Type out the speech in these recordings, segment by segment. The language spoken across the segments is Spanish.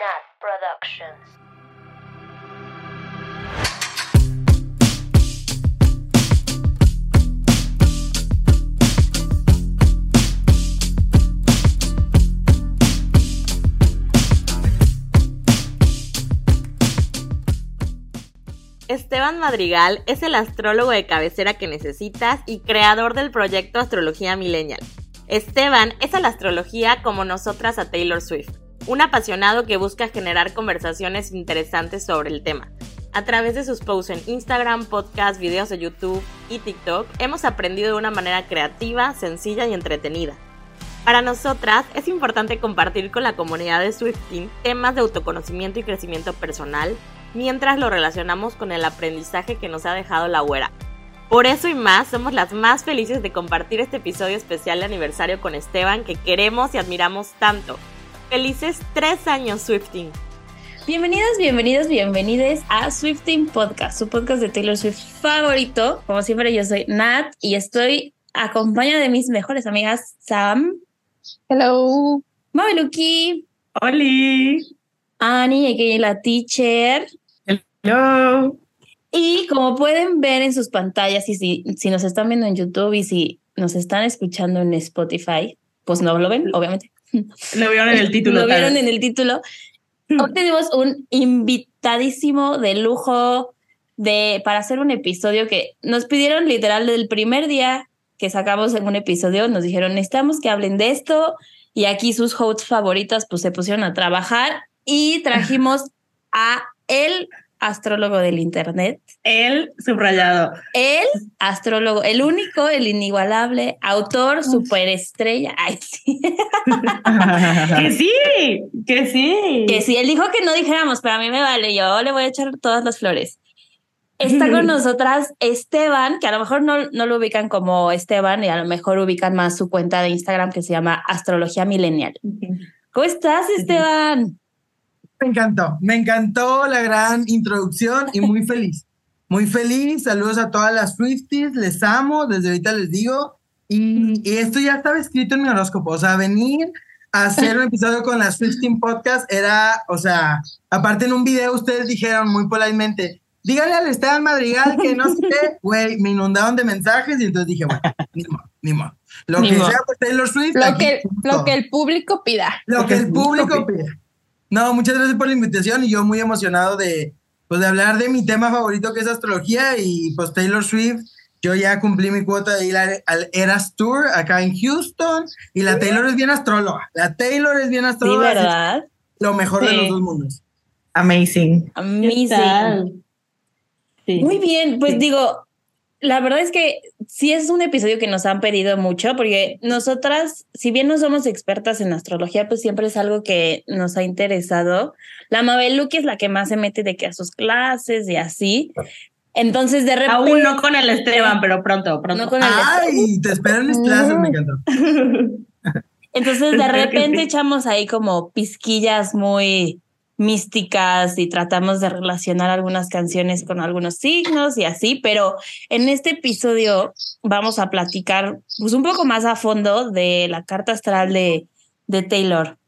Nat Productions. Esteban Madrigal es el astrólogo de cabecera que necesitas y creador del proyecto Astrología Millennial. Esteban es a la astrología como nosotras a Taylor Swift, un apasionado que busca generar conversaciones interesantes sobre el tema. A través de sus posts en Instagram, podcasts, videos de YouTube y TikTok, hemos aprendido de una manera creativa, sencilla y entretenida. Para nosotras es importante compartir con la comunidad de Swifting temas de autoconocimiento y crecimiento personal, mientras lo relacionamos con el aprendizaje que nos ha dejado la güera. Por eso y más, somos las más felices de compartir este episodio especial de aniversario con Esteban que queremos y admiramos tanto. Felices tres años Swifting. Bienvenidas, bienvenidos, bienvenides a Swifting Podcast, su podcast de Taylor Swift favorito. Como siempre, yo soy Nat y estoy acompañada de mis mejores amigas Sam. Hello. Mabeluki. Oli. Annie, que la teacher. Hello. Y como pueden ver en sus pantallas, y si, si nos están viendo en YouTube y si nos están escuchando en Spotify, pues no lo ven, obviamente. Lo vieron en el título. Lo vieron en el título. Hoy tenemos un invitadísimo de lujo de, para hacer un episodio que nos pidieron literal del primer día que sacamos en un episodio, nos dijeron, necesitamos que hablen de esto y aquí sus hosts favoritas pues se pusieron a trabajar y trajimos a el astrólogo del internet. El subrayado. El astrólogo, el único, el inigualable, autor, superestrella. Ay, sí. que sí, que sí. Que sí, él dijo que no dijéramos, pero a mí me vale, yo le voy a echar todas las flores. Está con nosotras Esteban, que a lo mejor no, no lo ubican como Esteban y a lo mejor ubican más su cuenta de Instagram que se llama Astrología Millennial. ¿Cómo estás, Esteban? Me encantó, me encantó la gran introducción y muy feliz. Muy feliz, saludos a todas las Swifties, les amo, desde ahorita les digo. Y, y esto ya estaba escrito en mi horóscopo, o sea, venir a hacer un episodio con las Swifting Podcast era, o sea, aparte en un video ustedes dijeron muy politemente, díganle al Esteban Madrigal que no sé qué, güey, me inundaron de mensajes y entonces dije, bueno, ni modo, ni modo. Lo Ni que modo. sea, pues Taylor Swift. Lo aquí que, lo que el público pida. Lo que el público pide. No, muchas gracias por la invitación y yo muy emocionado de, pues, de hablar de mi tema favorito que es astrología y pues Taylor Swift. Yo ya cumplí mi cuota de ir al, al Eras Tour acá en Houston y la Taylor es bien astróloga. La Taylor es bien Sí, astróloga. ¿verdad? Lo mejor de Sí. los dos mundos. Amazing. Amazing. Sí. Muy bien, pues digo, la verdad es que sí es un episodio que nos han pedido mucho, porque nosotras, si bien no somos expertas en astrología, pues siempre es algo que nos ha interesado. La Mabeluki es la que más se mete de que a sus clases y así. Entonces, de repente. Aún no con el Esteban, pero pronto, pronto. No con el- Ay, te espero en mis clases, me encantó. Entonces, de repente sí. echamos ahí como pizquillas muy místicas y tratamos de relacionar algunas canciones con algunos signos y así, pero en este episodio vamos a platicar pues un poco más a fondo de la carta astral de, de Taylor.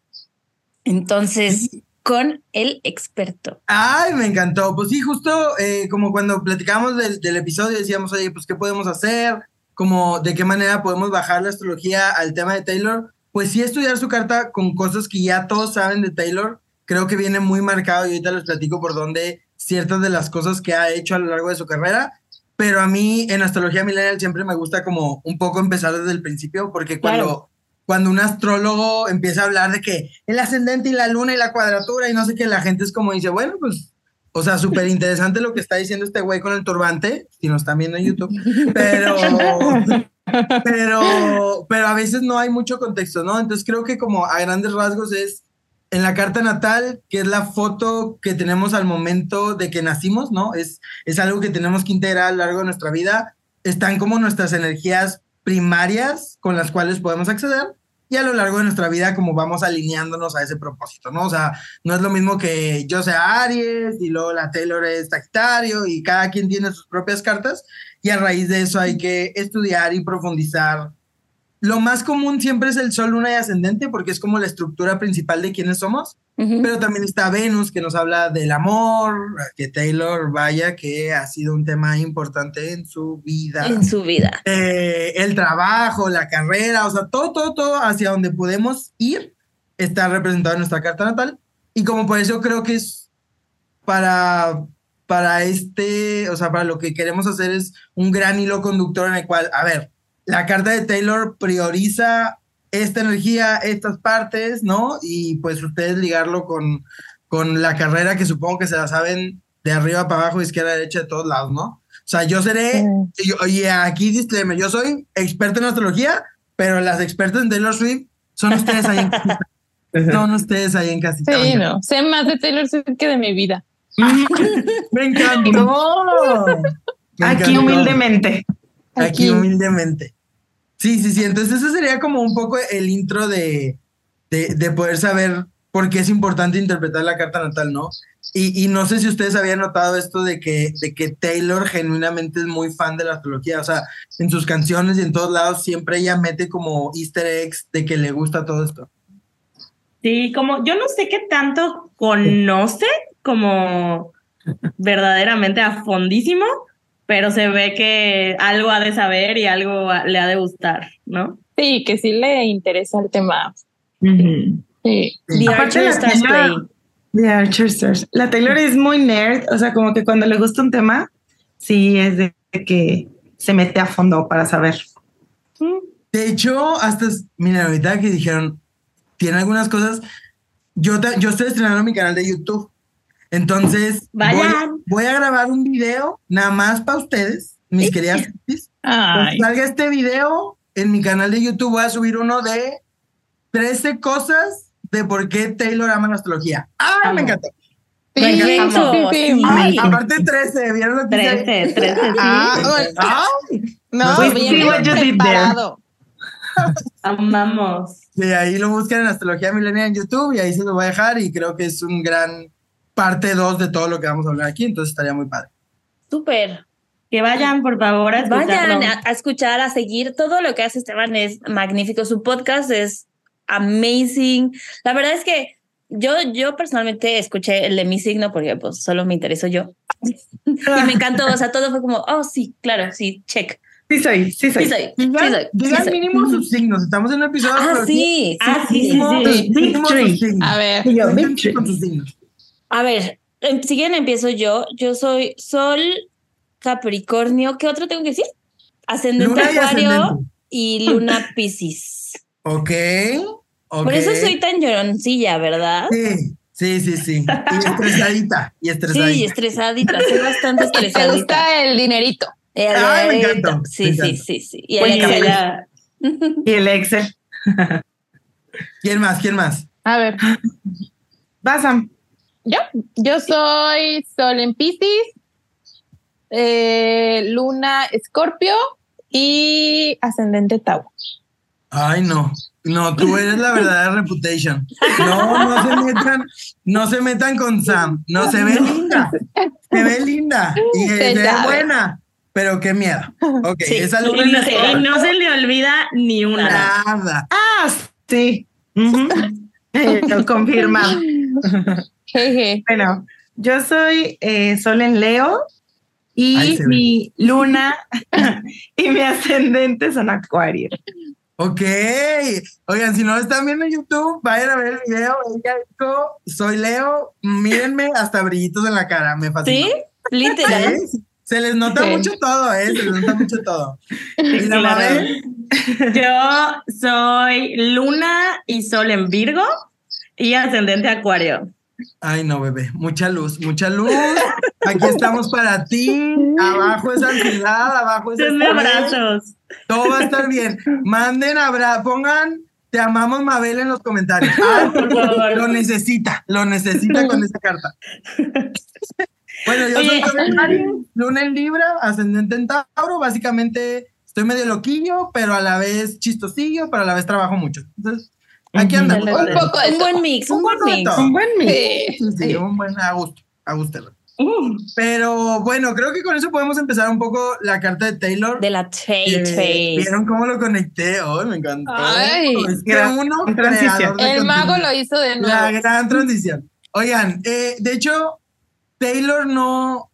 Entonces, con el experto. Ay, me encantó. Pues sí, justo eh, como cuando platicábamos del, del episodio, decíamos, oye, pues, ¿qué podemos hacer? Como, ¿de qué manera podemos bajar la astrología al tema de Taylor? Pues sí, estudiar su carta con cosas que ya todos saben de Taylor, creo que viene muy marcado y ahorita les platico por dónde ciertas de las cosas que ha hecho a lo largo de su carrera. Pero a mí en astrología millennial siempre me gusta como un poco empezar desde el principio, porque cuando, Claro. cuando un astrólogo empieza a hablar de que el ascendente y la luna y la cuadratura y no sé qué, la gente es como dice, bueno, pues, o sea, súper interesante lo que está diciendo este güey con el turbante, si nos están viendo en YouTube, pero, pero, pero a veces no hay mucho contexto, ¿no? Entonces creo que como a grandes rasgos es en la carta natal, que es la foto que tenemos al momento de que nacimos, ¿no? Es, es algo que tenemos que integrar a lo largo de nuestra vida. Están como nuestras energías primarias con las cuales podemos acceder y a lo largo de nuestra vida como vamos alineándonos a ese propósito, ¿no? O sea, no es lo mismo que yo sea Aries y luego la Taylor es Sagitario y cada quien tiene sus propias cartas y a raíz de eso hay que estudiar y profundizar lo más común siempre es el Sol, Luna y Ascendente, porque es como la estructura principal de quiénes somos. Ujú. Pero también está Venus, que nos habla del amor, que Taylor, vaya, que ha sido un tema importante en su vida. En su vida. Eh, el trabajo, la carrera, o sea, todo, todo, todo hacia donde podemos ir está representado en nuestra carta natal. Y como por eso creo que es para, para este, o sea, para lo que queremos hacer es un gran hilo conductor en el cual, a ver, la carta de Taylor prioriza esta energía, estas partes, ¿no? Y pues ustedes ligarlo con, con la carrera que supongo que se la saben de arriba para abajo, izquierda, derecha, de todos lados, ¿no? O sea, yo seré, y, yo- y aquí disclaimer, yo soy experto en astrología, pero las expertas en Taylor Swift son ustedes ahí en casita. Son ustedes ahí en casita. Sí, no. Sé más de Taylor Swift que de mi vida. Me encantó. Me Aquí humildemente. Aquí Aquí. humildemente. Sí, sí, sí. Entonces, ese sería como un poco el intro de, de, de poder saber por qué es importante interpretar la carta natal, ¿no? Y, y no sé si ustedes habían notado esto de que, de que Taylor genuinamente es muy fan de la astrología. O sea, en sus canciones y en todos lados siempre ella mete como easter eggs de que le gusta todo esto. Sí, como yo no sé qué tanto conoce como verdaderamente a fondísimo, pero se ve que algo ha de saber y algo le ha de gustar, ¿no? Sí, que sí le interesa el tema. Sí. The Aparte Archer la Stars Taylor- Play. The Archer Stars. La Taylor es muy nerd, o sea, como que cuando le gusta un tema, sí es de que se mete a fondo para saber. De hecho, hasta, es- miren, ahorita que dijeron, tiene algunas cosas, yo, yo estoy estrenando mi canal de YouTube. Entonces, voy, a grabar un video nada más para ustedes, mis queridas Cuando salga este video, en mi canal de YouTube voy a subir uno de 13 cosas de por qué Taylor ama la astrología. ¡Ah, Amo. me encantó! sí, Perfecto, sí, sí, sí. Ay, Sí. aparte 13, ¿vieron lo que hice? 13, 13, sí. Ah. Ay, No, Pues, bien, preparado. Amamos. Sí, ahí lo buscan en Astrología Milenial en YouTube y ahí se lo voy a dejar y creo que es un gran parte 2 de todo lo que vamos a hablar aquí, entonces estaría muy padre. Súper. Que vayan, por favor, a escucharlo. Vayan a, a escuchar, a seguir. Todo lo que hace Esteban es magnífico. Su podcast es amazing. La verdad es que yo, yo personalmente escuché el de mi signo porque pues solo me interesó yo. y me encantó. O sea, todo fue como, oh, sí, claro, sí, check. Sí soy, sí soy. Sí soy, sí Digan, sí digan soy. mínimo sus signos, estamos en un episodio Ah, sí, sí, Ah, sí, sí, sí, Mínimo- mínimo Victory. signos. A ver, Y yo, Cuenten Victory. con sus signos. A ver, si quieren empiezo yo. Yo soy Sol, Capricornio. ¿Qué otro tengo que decir? Ascendente Luna y Acuario ascendente. y Luna Piscis. Ok, ok. Por eso soy tan lloroncilla, ¿verdad? Sí, sí, sí, sí. Y estresadita, y estresadita. Sí, estresadita, soy bastante te estresadita. gusta el dinerito. Eh, Ay, me encanta, Sí, me sí, encanta. sí, sí. Y el Excel. ya- Y el Excel. ¿Quién más? ¿Quién más? A ver, Vas, Sam. Yo, yo soy Sol en Piscis, eh, Luna Escorpio y Ascendente Tauro. Ay, no. No, tú eres la verdadera reputation. No, no se metan, no se metan con Sam. No se ve linda. Se ve linda. Y se Se ve buena. Pero qué miedo. Ok, Sí. esa Y luna no, es y no se le olvida ni una. nada. Ah, sí. Eh, lo Bueno, yo soy eh, Sol en Leo y ve. mi luna y mi ascendente son Acuario. Ok. Oigan, si no lo están viendo en YouTube, vayan a ver el video. Ella dijo, soy Leo, mírenme hasta brillitos en la cara. Me fascina. ¿Sí? Literal. Sí, Se les nota mucho todo, ¿eh? Se les nota mucho todo. Y la Claro. Mabel, Yo soy luna y sol en Virgo y ascendente Acuario. Ay, no, bebé. Mucha luz, mucha luz. Aquí estamos para ti. Abajo es ansiedad, abajo es Denme abrazos. Todo va a estar bien. Manden abrazos, pongan te amamos Mabel en los comentarios. Ay, Por favor. lo necesita, lo necesita con esa carta. Bueno, yo soy Luna en Libra, ascendente en Tauro. Básicamente estoy medio loquillo, pero a la vez chistosillo, pero a la vez trabajo mucho. Entonces, aquí andamos. Un poco Un buen mix, un Un buen mix. Un buen mix. Sí. Sí, sí, un buen a gusto, a gusto. Uh, Pero bueno, creo que con eso podemos empezar un poco la carta de Taylor. De la Tay Eh, Tay. ¿Vieron cómo lo conecté? Oh, me encantó. Ay, es que gran- uno transición. El mago lo hizo de nuevo. La gran transición. Oigan, eh, de hecho, Taylor no,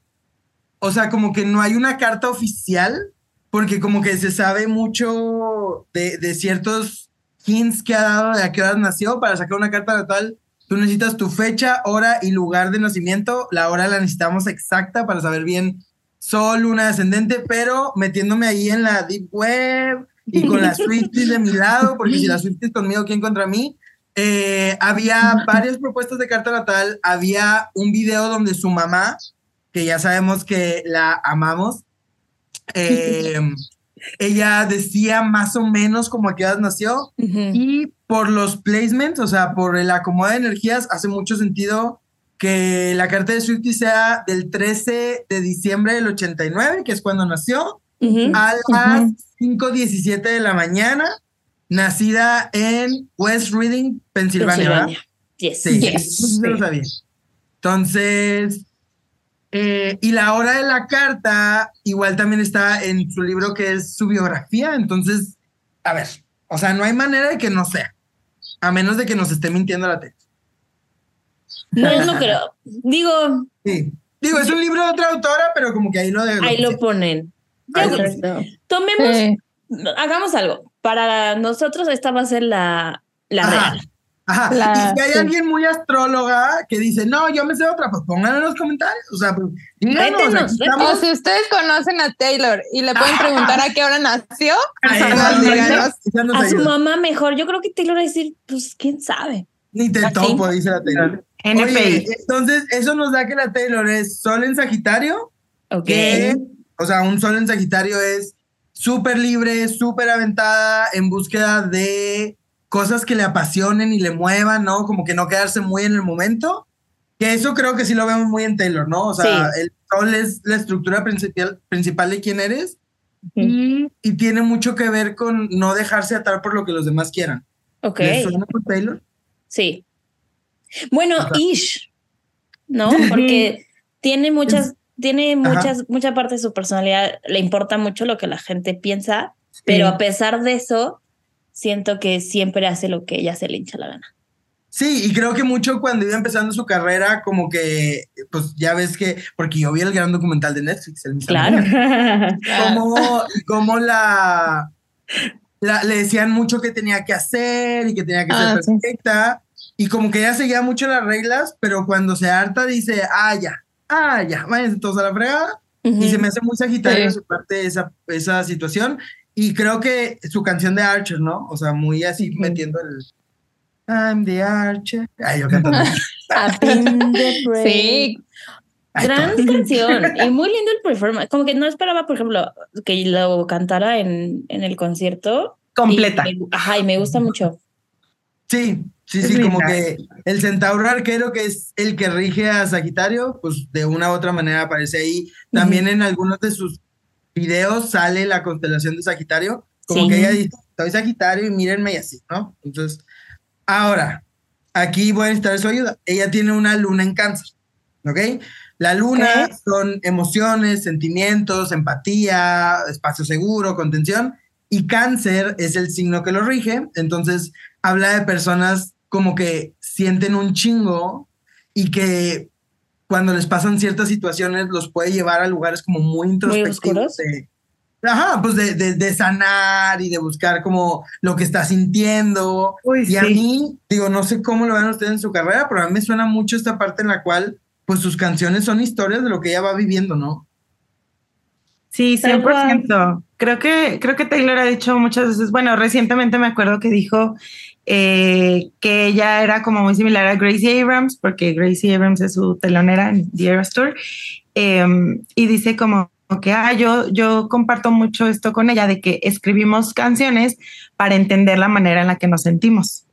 o sea, como que no hay una carta oficial, porque como que se sabe mucho de, de ciertos hints que ha dado de a qué horas nació. Para sacar una carta natal, tú necesitas tu fecha, hora y lugar de nacimiento. La hora la necesitamos exacta para saber bien sol, luna descendente, pero metiéndome ahí en la deep web y con las Swifties de mi lado, porque si las Swifties conmigo, ¿quién contra mí? Eh, había varias propuestas de carta natal, había un video donde su mamá, que ya sabemos que la amamos, eh, ella decía más o menos como a qué edad nació Ujú. y por los placements, o sea, por el acomodo de energías, hace mucho sentido que la carta de Swifty sea del 13 de diciembre del 89, que es cuando nació, Ujú. a las 5.17 de la mañana, nacida en West Reading, Pensilvania. Pensilvania. Yes. Sí, Yes. eso sí lo sabía. Entonces, eh, y la hora de la carta igual también está en su libro que es su biografía. Entonces, a ver, o sea, no hay manera de que no sea, a menos de que nos esté mintiendo la tele. No, no creo. Digo, Sí. Digo, es un libro de otra autora, pero como que ahí lo de. ahí lo ponen. Ya, Ahí lo- Exacto. tomemos, Sí. hagamos algo. Para nosotros esta va a ser la, la real. Ajá. La- y si hay sí. alguien muy astróloga que dice, no, yo me sé otra, pues pónganlo en los comentarios. O sea, pues, díganos, O si ustedes conocen a Taylor y le pueden preguntar a qué hora nació, díganos. nos A su ayuda. mamá mejor. Yo creo que Taylor va a decir, pues, quién sabe. Ni te Así. topo, dice la Taylor. NPI. Oye, entonces eso nos da que la Taylor es Sol en Sagitario, Ok. que, o sea, un Sol en Sagitario es súper libre, súper aventada, en búsqueda de cosas que le apasionen y le muevan, ¿no? Como que no quedarse muy en el momento. Que eso creo que sí lo vemos muy en Taylor, ¿no? O sea, el Sol es la estructura principal, principal de quién eres y, y tiene mucho que ver con no dejarse atar por lo que los demás quieran. Ok. ¿Les suena con Taylor? Sí. Bueno, O sea- Ish, ¿no? Porque tiene muchas, tiene muchas, mucha parte de su personalidad, le importa mucho lo que la gente piensa, pero a pesar de eso, siento que siempre hace lo que ella se le hincha la gana. Sí, y creo que mucho cuando iba empezando su carrera, como que, pues ya ves que, porque yo vi el gran documental de Netflix, el Claro. Cómo, cómo la, la- le decían mucho que tenía que hacer y que tenía que Ah, ser sí. perfecta, y como que ella seguía mucho las reglas, pero cuando se harta dice, ah, ya, ah, ya, váyanse todos a la fregada, Ujú. y se me hace muy sagitario Sí. de su parte esa, esa situación. Y creo que su canción de Archer, ¿no? O sea, muy así metiendo el I'm the Archer. Ay, yo cantando. Sí, Ay, Gran todo. canción y muy lindo el performance. Como que no esperaba, por ejemplo, que lo cantara en, en el concierto. Completa. Y me- ajá, y me gusta mucho. Sí, sí, Es sí, como que el centauro arquero, que es el que rige a Sagitario, pues de una u otra manera aparece ahí. También en algunos de sus videos sale la constelación de Sagitario, como Sí. que ella dice, soy Sagitario y mírenme y así, ¿no? Entonces, ahora, aquí voy a necesitar su ayuda. Ella tiene una luna en cáncer, ¿ok? La luna son emociones, sentimientos, empatía, espacio seguro, contención, y cáncer es el signo que lo rige, entonces habla de personas como que sienten un chingo y que cuando les pasan ciertas situaciones los puede llevar a lugares como muy introspectivos. oscuros. de- ajá, pues de, de- de sanar y de buscar como lo que está sintiendo. Uy, y a mí, digo, no sé cómo lo ven ustedes en su carrera, pero a mí me suena mucho esta parte en la cual pues sus canciones son historias de lo que ella va viviendo, ¿no? Sí, Tal 100%. Creo que, creo que Taylor ha dicho muchas veces, bueno, recientemente me acuerdo que dijo eh, que ella era como muy similar a Gracie Abrams, porque Gracie Abrams es su telonera en The Eras Tour, eh, y dice como que ah, yo, yo comparto mucho esto con ella, de que escribimos canciones para entender la manera en la que nos sentimos.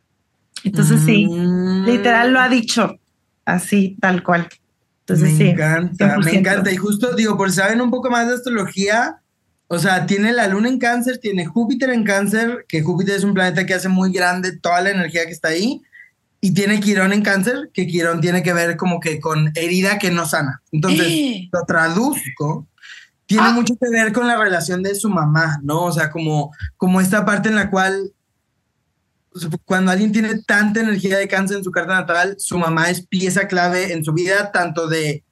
Entonces sí, Mm. literal lo ha dicho, así, tal cual. Entonces me sí. encanta, me 100%. encanta. Y justo digo, por si saben un poco más de astrología, o sea, tiene la luna en cáncer, tiene Júpiter en cáncer, que Júpiter es un planeta que hace muy grande toda la energía que está ahí. y tiene Quirón en cáncer, que Quirón tiene que ver como que con herida que no sana. Entonces, lo traduzco, tiene Ah. mucho que ver con la relación de su mamá, ¿no? O sea, como, como esta parte en la cual cuando alguien tiene tanta energía de cáncer en su carta natal, su mamá es pieza clave en su vida, tanto de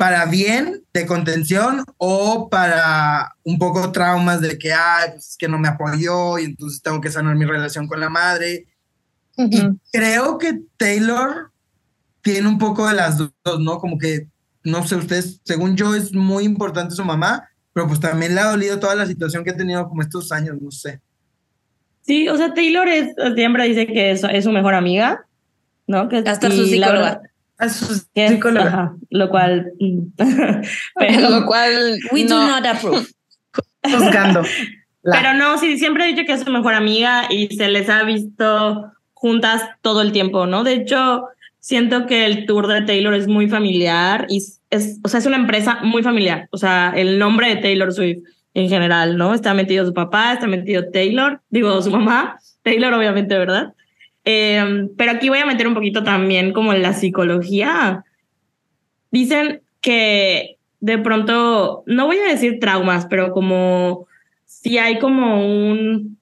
para bien, de contención, o para un poco traumas de que, ay, pues es que no me apoyó y entonces tengo que sanar mi relación con la madre. Y Ujú. creo que Taylor tiene un poco de las dos, ¿no? Como que, no sé, ustedes, según yo, es muy importante su mamá, pero pues también le ha dolido toda la situación que ha tenido como estos años, no sé. Sí, o sea, Taylor es, siempre dice que es, es su mejor amiga, ¿no? Que, Hasta y su psicóloga. Verdad A su que es- psicóloga. ajá, lo cual... mm, Lo pero, cual We do no, not approve. Juzgando. La- pero no, sí, siempre he dicho que es su mejor amiga y se les ha visto juntas todo el tiempo, ¿no? De hecho, siento que el tour de Taylor es muy familiar y es, o sea, es una empresa muy familiar. O sea, el nombre de Taylor Swift en general, ¿no? Está metido su papá, está metido Taylor, digo, su mamá, Taylor obviamente, ¿verdad? Eh, pero aquí voy a meter un poquito también como en la psicología. Dicen que de pronto, no voy a decir traumas, pero como si hay como un,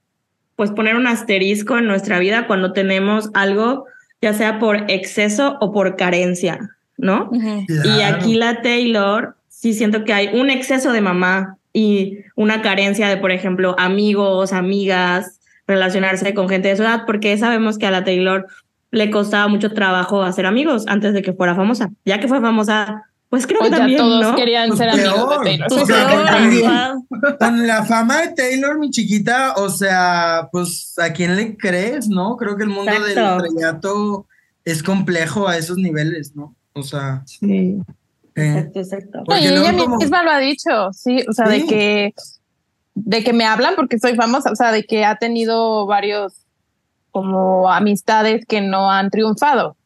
pues poner un asterisco en nuestra vida cuando tenemos algo, ya sea por exceso o por carencia, ¿no? Y aquí la Taylor, sí siento que hay un exceso de mamá y una carencia de, por ejemplo, amigos, amigas, relacionarse con gente de su edad, porque sabemos que a la Taylor le costaba mucho trabajo hacer amigos antes de que fuera famosa. Ya que fue famosa, pues creo O que ya también, todos ¿no? querían Pues ser amigos peor. de Taylor. Pues. Con la fama de Taylor, mi chiquita, o sea, pues a quién le crees, ¿no? Creo que el mundo del estrellato es complejo a esos niveles, ¿no? O sea, Sí, eh, exacto, exacto. No, y ella como- misma lo ha dicho, sí, o sea, Sí. de que de que me hablan porque soy famosa, o sea, de que ha tenido varios como amistades que no han triunfado.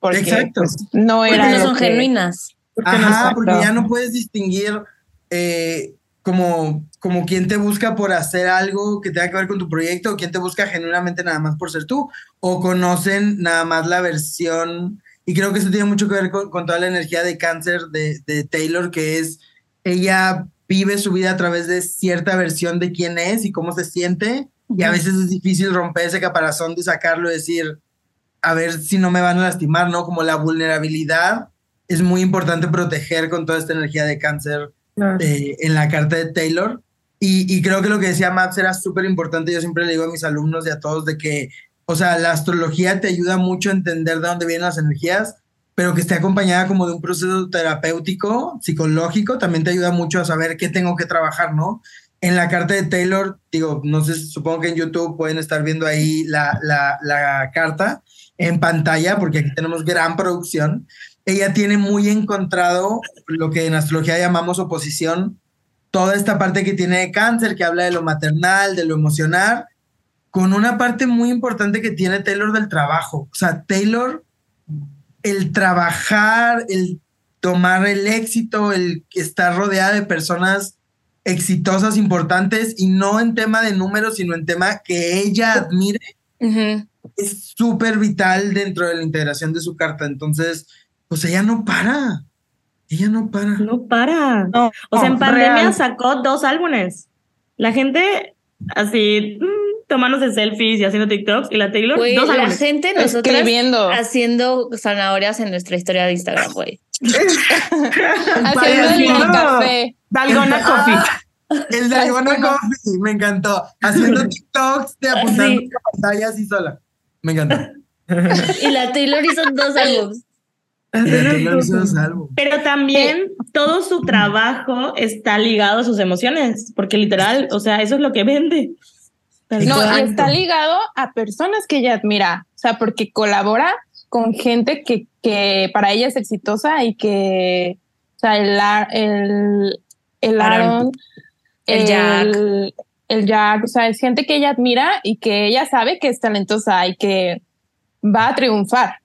Porque Exacto. pues, no Porque era no son que- genuinas. Ajá, exacto. porque ya no puedes distinguir eh, como, como quién te busca por hacer algo que tenga que ver con tu proyecto o quién te busca genuinamente nada más por ser tú o conocen nada más la versión y creo que eso tiene mucho que ver con, con toda la energía de cáncer de, de Taylor que es ella vive su vida a través de cierta versión de quién es y cómo se siente y a veces es difícil romper ese caparazón de sacarlo y decir a ver si no me van a lastimar, ¿no? Como la vulnerabilidad es muy importante proteger con toda esta energía de cáncer eh, en la carta de Taylor. Y, y creo que lo que decía Maps era súper importante. Yo siempre le digo a mis alumnos y a todos de que, o sea, la astrología te ayuda mucho a entender de dónde vienen las energías, pero que esté acompañada como de un proceso terapéutico, psicológico, también te ayuda mucho a saber qué tengo que trabajar, ¿no? En la carta de Taylor, digo, no sé, supongo que en YouTube pueden estar viendo ahí la, la, carta en pantalla, porque aquí tenemos gran producción. Ella tiene muy encontrado lo que en astrología llamamos oposición, toda esta parte que tiene de cáncer, que habla de lo maternal, de lo emocional, con una parte muy importante que tiene Taylor del trabajo. O sea, Taylor, el trabajar, el tomar el éxito, el estar rodeada de personas exitosas, importantes, y no en tema de números, sino en tema que ella admire, es súper vital dentro de la integración de su carta. Entonces, pues ella no para. Ella no para. No para. No, O sea, en pandemia real. sacó dos álbumes. La gente así mm, tomándose selfies y haciendo TikToks y la Taylor Güey, dos la álbumes. gente, nosotras Escribiendo. haciendo zanahorias en nuestra historia de Instagram, güey. Haciendo el café. Dalgona Coffee. El de Ivana Coffee, me encantó. Haciendo TikToks de apuntando Sí. en la pantalla así sola. Me encantó. Y la Taylor hizo dos álbumes. Y la Taylor hizo dos álbumes. Pero también todo su trabajo está ligado a sus emociones, porque literal, o sea, eso es lo que vende. No, y está ligado a personas que ella admira, o sea, porque colabora con gente que, que para ella es exitosa y que, o sea, el, Ar- el, el Aaron. El Jack. el, el Jack, o sea, es gente que ella admira y que ella sabe que es talentosa y que va a triunfar.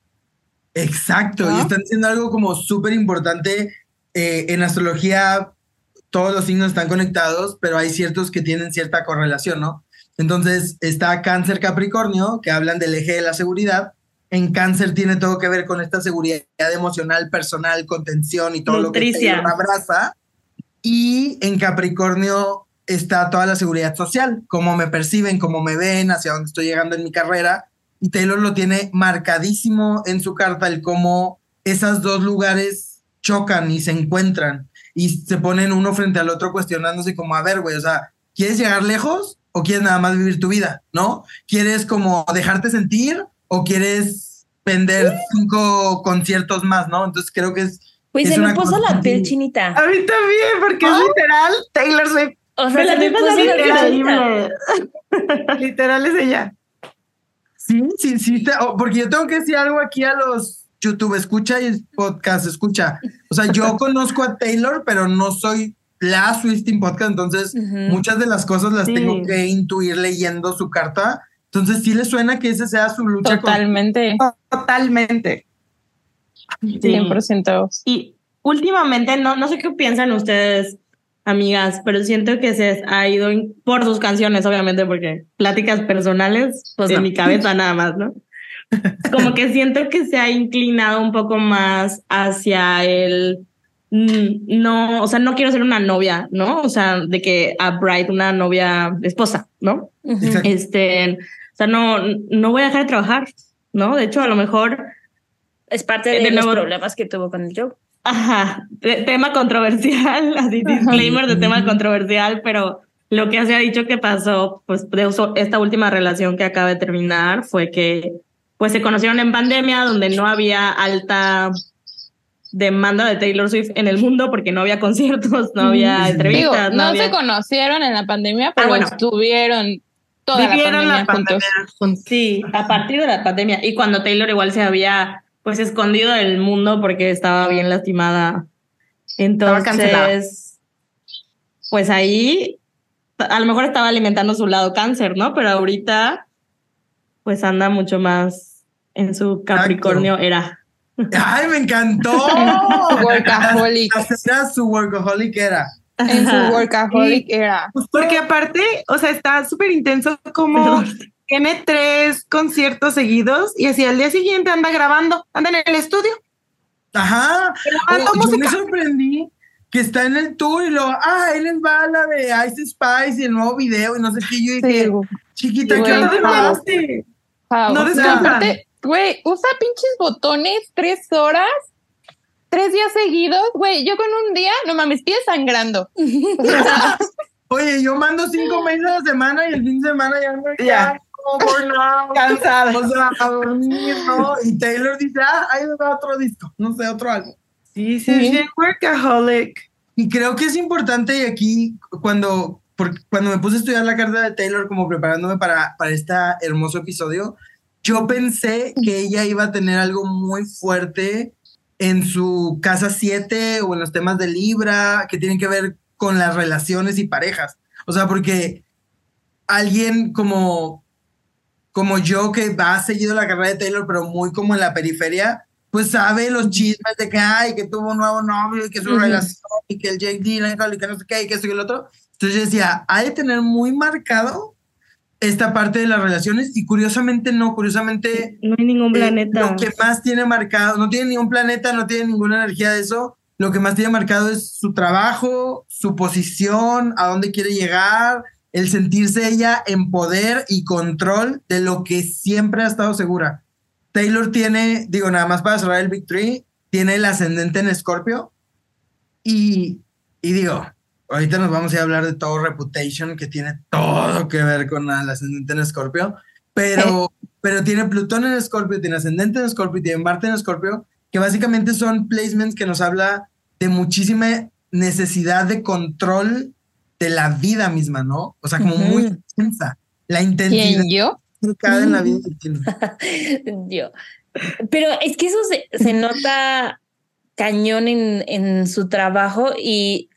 Exacto, y están diciendo algo como súper importante. eh, en astrología, todos los signos están conectados, pero hay ciertos que tienen cierta correlación, ¿no? Entonces está Cáncer Capricornio, que hablan del eje de la seguridad, En cáncer tiene todo que ver con esta seguridad emocional, personal, contención y todo Nutricia. lo que Taylor abraza. Y en Capricornio está toda la seguridad social, cómo me perciben, cómo me ven, hacia dónde estoy llegando en mi carrera. Y Taylor lo tiene marcadísimo en su carta, el cómo esos dos lugares chocan y se encuentran y se ponen uno frente al otro cuestionándose como, a ver, güey, o sea, ¿quieres llegar lejos o quieres nada más vivir tu vida? ¿No? ¿Quieres como dejarte sentir o quieres vender cinco conciertos más? ¿No? Entonces creo que es... Pues es se me puso la piel chinita. A mí también, porque es literal Taylor Swift. O sea, se la me puso. Literal es ella. Sí, sí, sí, te- oh, porque yo tengo que decir algo aquí a los YouTube escucha y podcast escucha. O sea, yo conozco a Taylor, pero no soy la Swifting podcast, entonces muchas de las cosas las Sí. tengo que intuir leyendo su carta. Entonces sí le suena que esa sea su lucha con Totalmente. Totalmente. Sí. 100%. Y últimamente, no, no sé qué piensan ustedes, amigas, pero siento que se ha ido por sus canciones, obviamente, porque pláticas personales, Pues en no. mi cabeza nada más, ¿no? Como que siento que se ha inclinado un poco más hacia el no, o sea, no quiero ser una novia, ¿no? O sea, de que a Bright una novia esposa, ¿no? Exacto. Este, o sea, no, no voy a dejar de trabajar, ¿no? De hecho, a lo mejor Es parte Eh, de, de los nuevo- problemas que tuvo con el show. Ajá, te- tema controversial, así disclaimer de tema controversial, pero lo que se ha dicho que pasó, pues de uso- esta última relación que acaba de terminar fue que pues se conocieron en pandemia donde no había alta demanda de Taylor Swift en el mundo porque no había conciertos, no había Digo, Digo, entrevistas, no, había- se conocieron en la pandemia, pero bueno. estuvieron toda Vivieron la la pandemia juntos. pandemia juntos. Sí, a partir de la pandemia y cuando Taylor igual se había pues escondido del mundo porque estaba bien lastimada. Entonces, pues ahí a lo mejor estaba alimentando su lado cáncer, ¿no? Pero ahorita pues anda mucho más en su Capricornio era. ¡Ay, me encantó! Workaholic. Era su workaholic era. En su workaholic era. Porque aparte, o sea, está súper intenso como tiene tres conciertos seguidos y así al día siguiente anda grabando, anda en el estudio. Ajá. Grabando Oh, yo me sorprendí que está en el tour y lo, ah, él les va la de Ice Spice y el nuevo video y no sé qué. Yo dije, Sí, chiquita, ¿qué onda? Sí. Wow. No O sea, descansan. aparte, Güey, usa pinches botones tres horas, tres días seguidos. Güey, yo con un día, no mames, pies sangrando. Oye, yo mando cinco meses a la semana y el fin de semana ya ando Ya. burnout. Cansada. O sea, a dormir, ¿no? Y Taylor dice, ah, ahí va otro disco, no sé, otro álbum. Sí, sí, Sí. sí, workaholic. Y creo que es importante y aquí cuando, por- cuando me puse a estudiar la carta de Taylor como preparándome para, para este hermoso episodio, yo pensé que ella iba a tener algo muy fuerte en su casa 7 o en los temas de Libra que tienen que ver con las relaciones y parejas. O sea, porque alguien como, como yo que ha seguido la carrera de Taylor, pero muy como en la periferia, pues sabe los chismes de que hay, que tuvo un nuevo novio y que su Ujú. relación y que el Jake Gyllenhaal y que no sé qué y que esto y el otro. Entonces yo decía, hay que tener muy marcado esta parte de las relaciones y curiosamente no, curiosamente No hay ningún eh, planeta. lo que más tiene marcado, no tiene ningún planeta, no tiene ninguna energía de eso. Lo que más tiene marcado es su trabajo, su posición, a dónde quiere llegar, el sentirse ella en poder y control de lo que siempre ha estado segura. Taylor tiene, digo, nada más para cerrar el Big Three, tiene el ascendente en Escorpio. Y, y digo, ahorita nos vamos a ir a hablar de todo Reputation, que tiene todo que ver con el ascendente en Escorpio, pero, pero tiene Plutón en Escorpio, tiene ascendente en Escorpio, tiene Marte en Escorpio, que básicamente son placements que nos habla de muchísima necesidad de control de la vida misma, ¿no? O sea, como muy Ujú. intensa. La intensidad ¿Quién yo? en la vida tiene. Yo. Pero es que eso se, se nota cañón en, en su trabajo y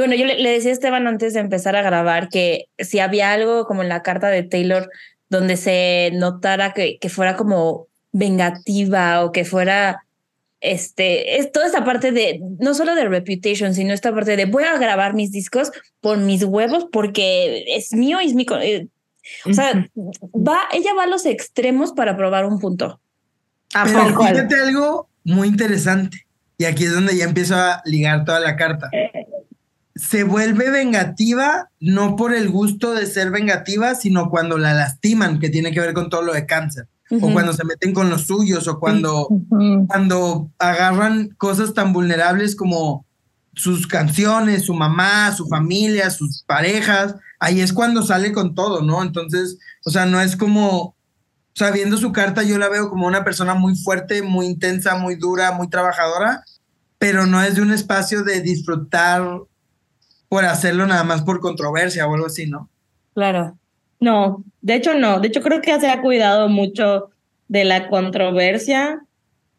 bueno, yo le, le decía a Esteban antes de empezar a grabar que si había algo como en la carta de Taylor donde se notara que, que fuera como vengativa o que fuera este, es toda esta parte de, no solo de reputation, sino esta parte de voy a grabar mis discos por mis huevos porque es mío y es mi, eh, o sea, va, ella va a los extremos para probar un punto. ¿A Pero poco? fíjate algo muy interesante. Y aquí es donde ya empiezo a ligar toda la carta. Se vuelve vengativa no por el gusto de ser vengativa, sino cuando la lastiman, que tiene que ver con todo lo de cáncer. O cuando se meten con los suyos, o cuando, cuando agarran cosas tan vulnerables como sus canciones, su mamá, su familia, sus parejas. Ahí es cuando sale con todo, ¿no? Entonces, o sea, no es como, o sea, viendo su carta, yo la veo como una persona muy fuerte, muy intensa, muy dura, muy trabajadora, pero no es de un espacio de disfrutar por hacerlo nada más por controversia o algo así, ¿no? Claro. No, de hecho no. De hecho creo que se ha cuidado mucho de la controversia.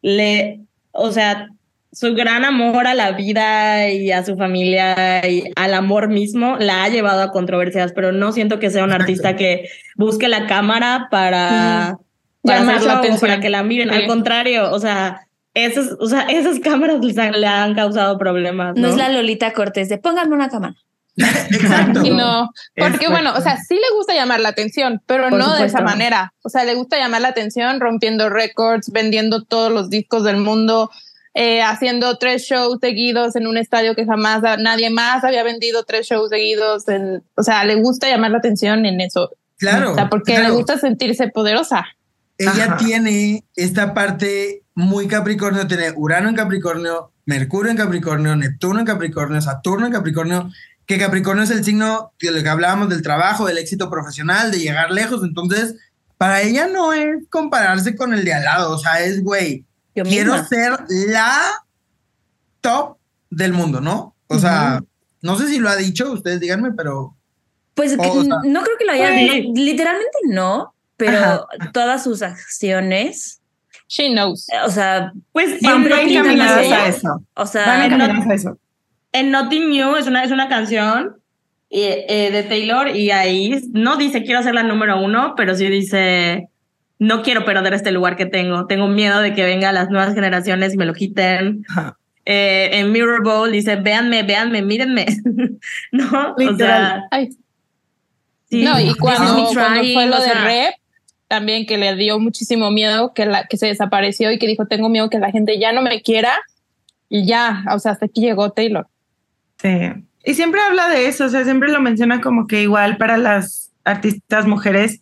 Le, o sea, su gran amor a la vida y a su familia y al amor mismo la ha llevado a controversias, pero no siento que sea un Exacto. artista que busque la cámara para, para la hacerlo o atención. para que la miren. Sí. Al contrario, o sea, esas, o sea, esas cámaras les han- le han causado problemas. No, No, es la Lolita Cortés de pónganme una cámara. Exacto. Y no, porque Exacto. bueno, o sea, sí le gusta llamar la atención, pero Por no de esa manera. O sea, le gusta llamar la atención rompiendo récords, vendiendo todos los discos del mundo, eh, haciendo tres shows seguidos en un estadio que jamás nadie más había vendido tres shows seguidos. en- o sea, le gusta llamar la atención en eso. Claro. O sea, porque claro. le gusta sentirse poderosa. Ella Ajá. tiene esta parte muy Capricornio, tiene Urano en Capricornio, Mercurio en Capricornio, Neptuno en Capricornio, Saturno en Capricornio, que Capricornio es el signo de lo que hablábamos del trabajo, del éxito profesional, de llegar lejos, entonces para ella no es compararse con el de al lado, o sea, es, güey, quiero misma. ser la top del mundo, ¿no? O sea, no sé si lo ha dicho, ustedes díganme, pero Pues que O sea, n- no creo que lo haya pues- no, literalmente no, pero Ajá. todas sus acciones, She knows. eh, o sea, Pues Van van encaminadas a eso. o Van sea, encaminadas a eso. en Nothing New es una, es una canción eh, eh, de Taylor y ahí no dice quiero ser la número uno, pero sí dice no quiero perder este lugar que tengo. Tengo miedo de que vengan las nuevas generaciones y me lo quiten. Ajá. Eh, en Mirror Bowl dice véanme, véanme, mírenme. ¿No? O sea, Literal. Ay, sí. no, y cuando, cuando fue lo o de sea- rep, también que le dio muchísimo miedo que, la, que se desapareció y que dijo, tengo miedo que la gente ya no me quiera. Y ya, o sea, hasta aquí llegó Taylor. Sí. Y siempre habla de eso, o sea, siempre lo menciona como que igual para las artistas mujeres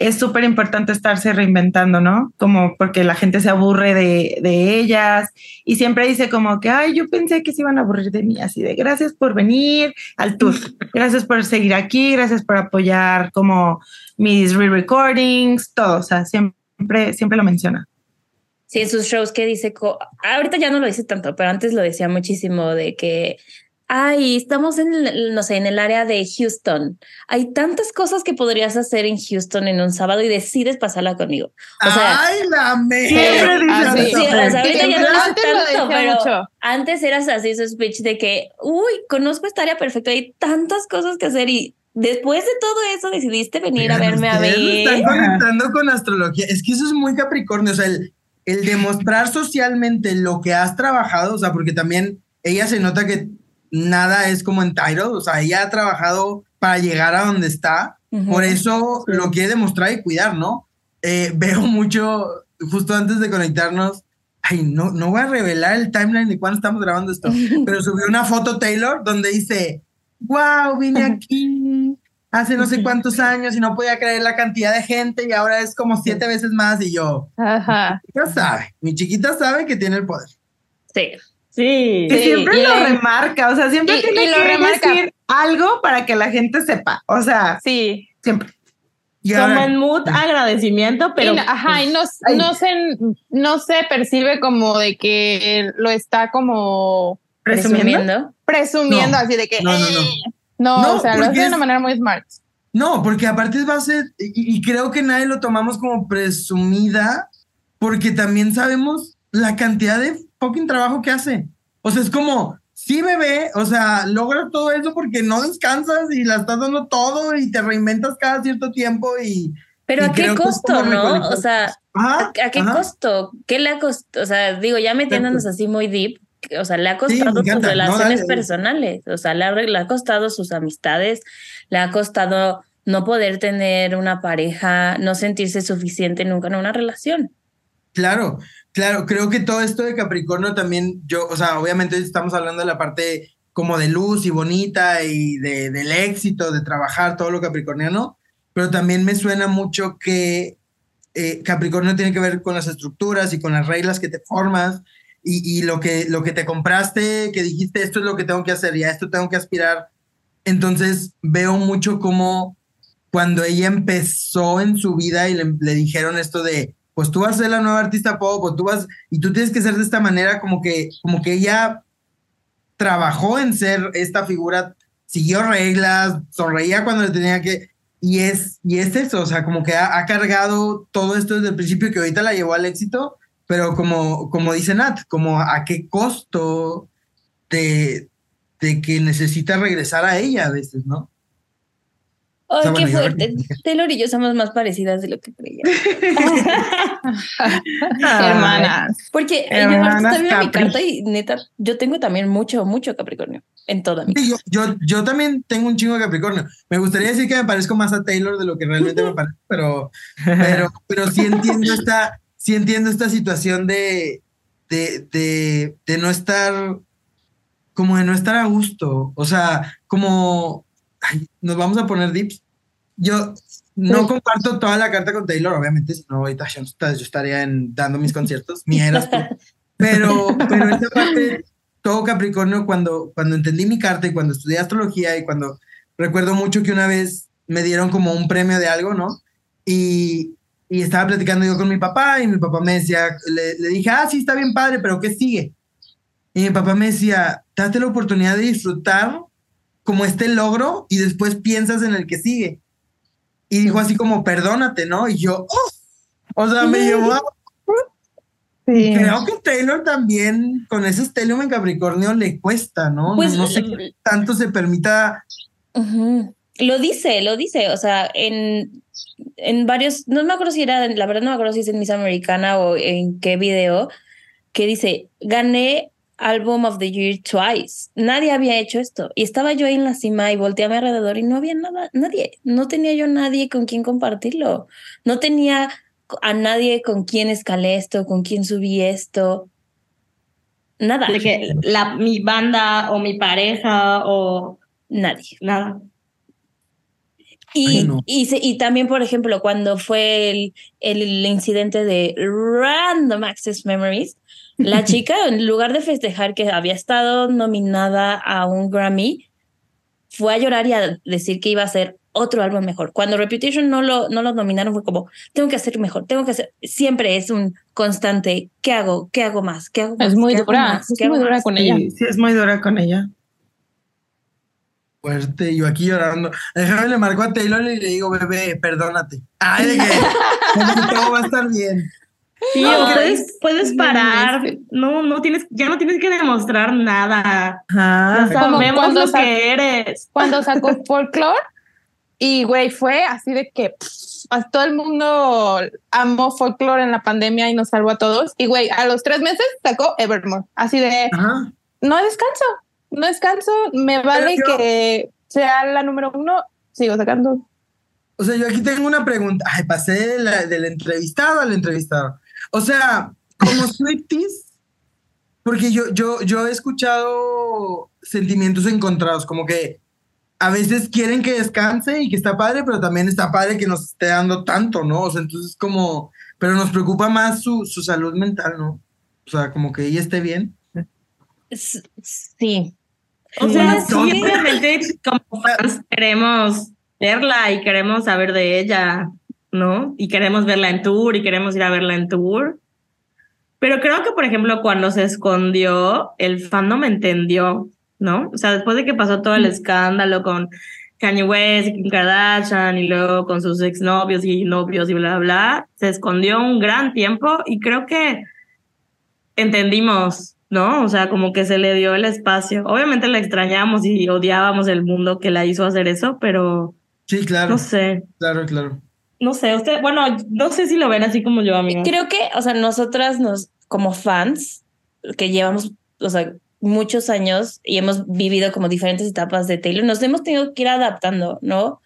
es súper importante estarse reinventando, ¿no? Como porque la gente se aburre de, de ellas y siempre dice como que, ay, yo pensé que se iban a aburrir de mí, así de gracias por venir al tour, gracias por seguir aquí, gracias por apoyar como mis re-recordings, todo, o sea, siempre, siempre lo menciona. sí, en sus shows que dice, ahorita ya no lo dice tanto, pero antes lo decía muchísimo de que, ay, estamos en, el- no sé, en el área de Houston. Hay tantas cosas que podrías hacer en Houston en un sábado y decides pasarla conmigo. O sea, ¡ay, la me! Siempre dice Ah, sí. eso. Sí, o sea, ahorita ya no lo dice Antes tanto, pero mucho. antes eras así su speech de que, uy, conozco esta área perfecta, hay tantas cosas que hacer y después de todo eso decidiste venir a verme a mí. Están conectando con astrología. Es que eso es muy Capricornio. O sea, el, el demostrar socialmente lo que has trabajado, o sea, porque también ella se nota que nada es como entitled. O sea, ella ha trabajado para llegar a donde está. Por eso lo quiere demostrar y cuidar, ¿no? Eh, veo mucho, justo antes de conectarnos, ay, no, no voy a revelar el timeline de cuándo estamos grabando esto, pero subió una foto Taylor donde dice, wow, vine aquí hace no sé cuántos años y no podía creer la cantidad de gente y ahora es como siete veces más y yo, Ajá. ya sabe, mi chiquita sabe que tiene el poder. Sí. Sí. Y Sí, siempre y lo le- remarca, o sea, siempre y- tiene y que remarca. decir algo para que la gente sepa, o sea, Sí. siempre. Como en mood agradecimiento, pero Y no- ajá, y no, no, se, no se percibe como de que lo está como Presumiendo. Presumiendo. No. así de que. No, no, no. "Eh". No, No, o sea, lo hace de una manera muy smart. No, porque aparte va a ser, y, y creo que nadie lo tomamos como presumida, porque también sabemos la cantidad de fucking trabajo que hace. O sea, es como, sí, bebé, o sea, logra todo eso porque no descansas y la estás dando todo y te reinventas cada cierto tiempo y... Pero y ¿a qué costo, no? O sea, Ajá, ¿a, qué ajá. costo? ¿Qué le ha costado? O sea, digo, ya metiéndonos así muy deep, o sea, le ha costado me sus. No, relaciones dale. personales, o sea, le le ha costado sus amistades, le ha costado no poder tener una pareja, no sentirse suficiente nunca en una relación. Claro, claro, creo que todo esto de Capricornio también, yo, o sea, obviamente estamos hablando de la parte como de luz y bonita y de, del éxito, de trabajar, todo lo capricorniano, pero también me suena mucho que eh, Capricornio tiene que ver con las estructuras y con las reglas que te formas y, lo, que, lo que te compraste, que dijiste, esto es lo que tengo que hacer y a esto tengo que aspirar. Entonces veo mucho como cuando ella empezó en su vida y le dijeron esto de, pues tú vas a ser la nueva artista pop, tú vas, y tú tienes que ser de esta manera, como que, como que ella trabajó en ser esta figura, siguió reglas, sonreía cuando le tenía que, y es, y es eso, o sea, como que ha, ha, cargado todo esto desde el principio que ahorita la llevó al éxito, pero como, como dice Nat, como a qué costo de, de que necesita regresar a ella a veces, ¿no? Oh, qué fuerte. Taylor y yo somos más parecidas de lo que creía. Hermanas. Porque Hermanas yo estoy viendo mi carta y neta, yo tengo también mucho, mucho Capricornio en toda mi sí, yo, yo, yo, también tengo un chingo de Capricornio. Me gustaría decir que me parezco más a Taylor de lo que realmente me parece, pero, pero, pero sí entiendo esta, sí entiendo esta situación de, de, de, de no estar, como de no estar a gusto. O sea, como ay, nos vamos a poner dips. Yo no comparto toda la carta con Taylor, obviamente, si no, ahorita yo, estaría en, dando mis conciertos, mieras, pero, pero esa parte, todo Capricornio, cuando, cuando entendí mi carta y cuando estudié astrología y cuando recuerdo mucho que una vez me dieron como un premio de algo, ¿no? Y, y estaba platicando yo con mi papá y mi papá me decía, le, le dije, ah, sí, está bien padre, pero ¿qué sigue? Y mi papá me decía, date la oportunidad de disfrutar como este logro y después piensas en el que sigue. Y dijo así como, perdónate, ¿no? Y yo, oh, o sea, me llevó a... Sí. Creo que Taylor también, con ese estelium en Capricornio, le cuesta, ¿no? Pues, no sé qué tanto se permita. Uh -huh. Lo dice, lo dice, o sea, en, en varios, no me acuerdo si era, la verdad no me acuerdo si es en Miss Americana o en qué video, que dice, gané Album of the Year twice. Nadie había hecho esto. Y estaba yo ahí en la cima y volteé a mi alrededor y no había nada, nadie. No tenía yo nadie con quien compartirlo. No tenía a nadie con quien escalé esto, con quien subí esto. Nada. De que la, mi banda o mi pareja o nadie. Nada. Y, Ay, no. y, se, y, también, por ejemplo, cuando fue el, el incidente de Random Access Memories, la chica, en lugar de festejar que había estado nominada a un Grammy, fue a llorar y a decir que iba a hacer otro álbum mejor. Cuando Reputation no lo, no lo nominaron, fue como, tengo que hacer mejor, tengo que hacer. Siempre es un constante, ¿qué hago? ¿Qué hago más? ¿Qué hago más? Es muy ¿Qué dura, más? es ¿Qué muy hago dura más? con ella. Sí, sí, es muy dura con ella. Fuerte, yo aquí llorando. Déjame le marco a Taylor y le digo, bebé, perdónate. Ay, de que todo va a estar bien. Sí, no, puedes, puedes parar, no, no tienes, ya no tienes que demostrar nada. Ajá. Ya sabemos lo que eres. Cuando sacó Folklore, y güey, fue así de que pff, a todo el mundo amó Folklore en la pandemia y nos salvó a todos. Y güey, a los tres meses sacó Evermore, así de Ajá. no descanso, no descanso, me vale yo, que sea la número uno, sigo sacando. O sea, yo aquí tengo una pregunta. Ay, pasé de la, del entrevistado al entrevistado. O sea, como Swifties, porque yo, yo, yo he escuchado sentimientos encontrados, como que a veces quieren que descanse y que está padre, pero también está padre que nos esté dando tanto, ¿no? O sea, entonces como, pero nos preocupa más su, su salud mental, ¿no? O sea, como que ella esté bien. Sí. O sea, sí, obviamente como fans queremos verla y queremos saber de ella. ¿no? Y queremos verla en tour y queremos ir a verla en tour. Pero creo que, por ejemplo, cuando se escondió, el fan no me entendió, ¿no? O sea, después de que pasó todo el escándalo con Kanye West y Kim Kardashian y luego con sus exnovios y novios y bla, bla, se escondió un gran tiempo y creo que entendimos, ¿no? O sea, como que se le dio el espacio. Obviamente la extrañamos y odiábamos el mundo que la hizo hacer eso, pero... Sí, claro. No sé. Claro, claro no sé, usted, bueno, no sé si lo ven así como yo, amiga. Creo que, o sea, nosotras nos, como fans, que llevamos, o sea, muchos años y hemos vivido como diferentes etapas de Taylor, nos hemos tenido que ir adaptando, ¿no?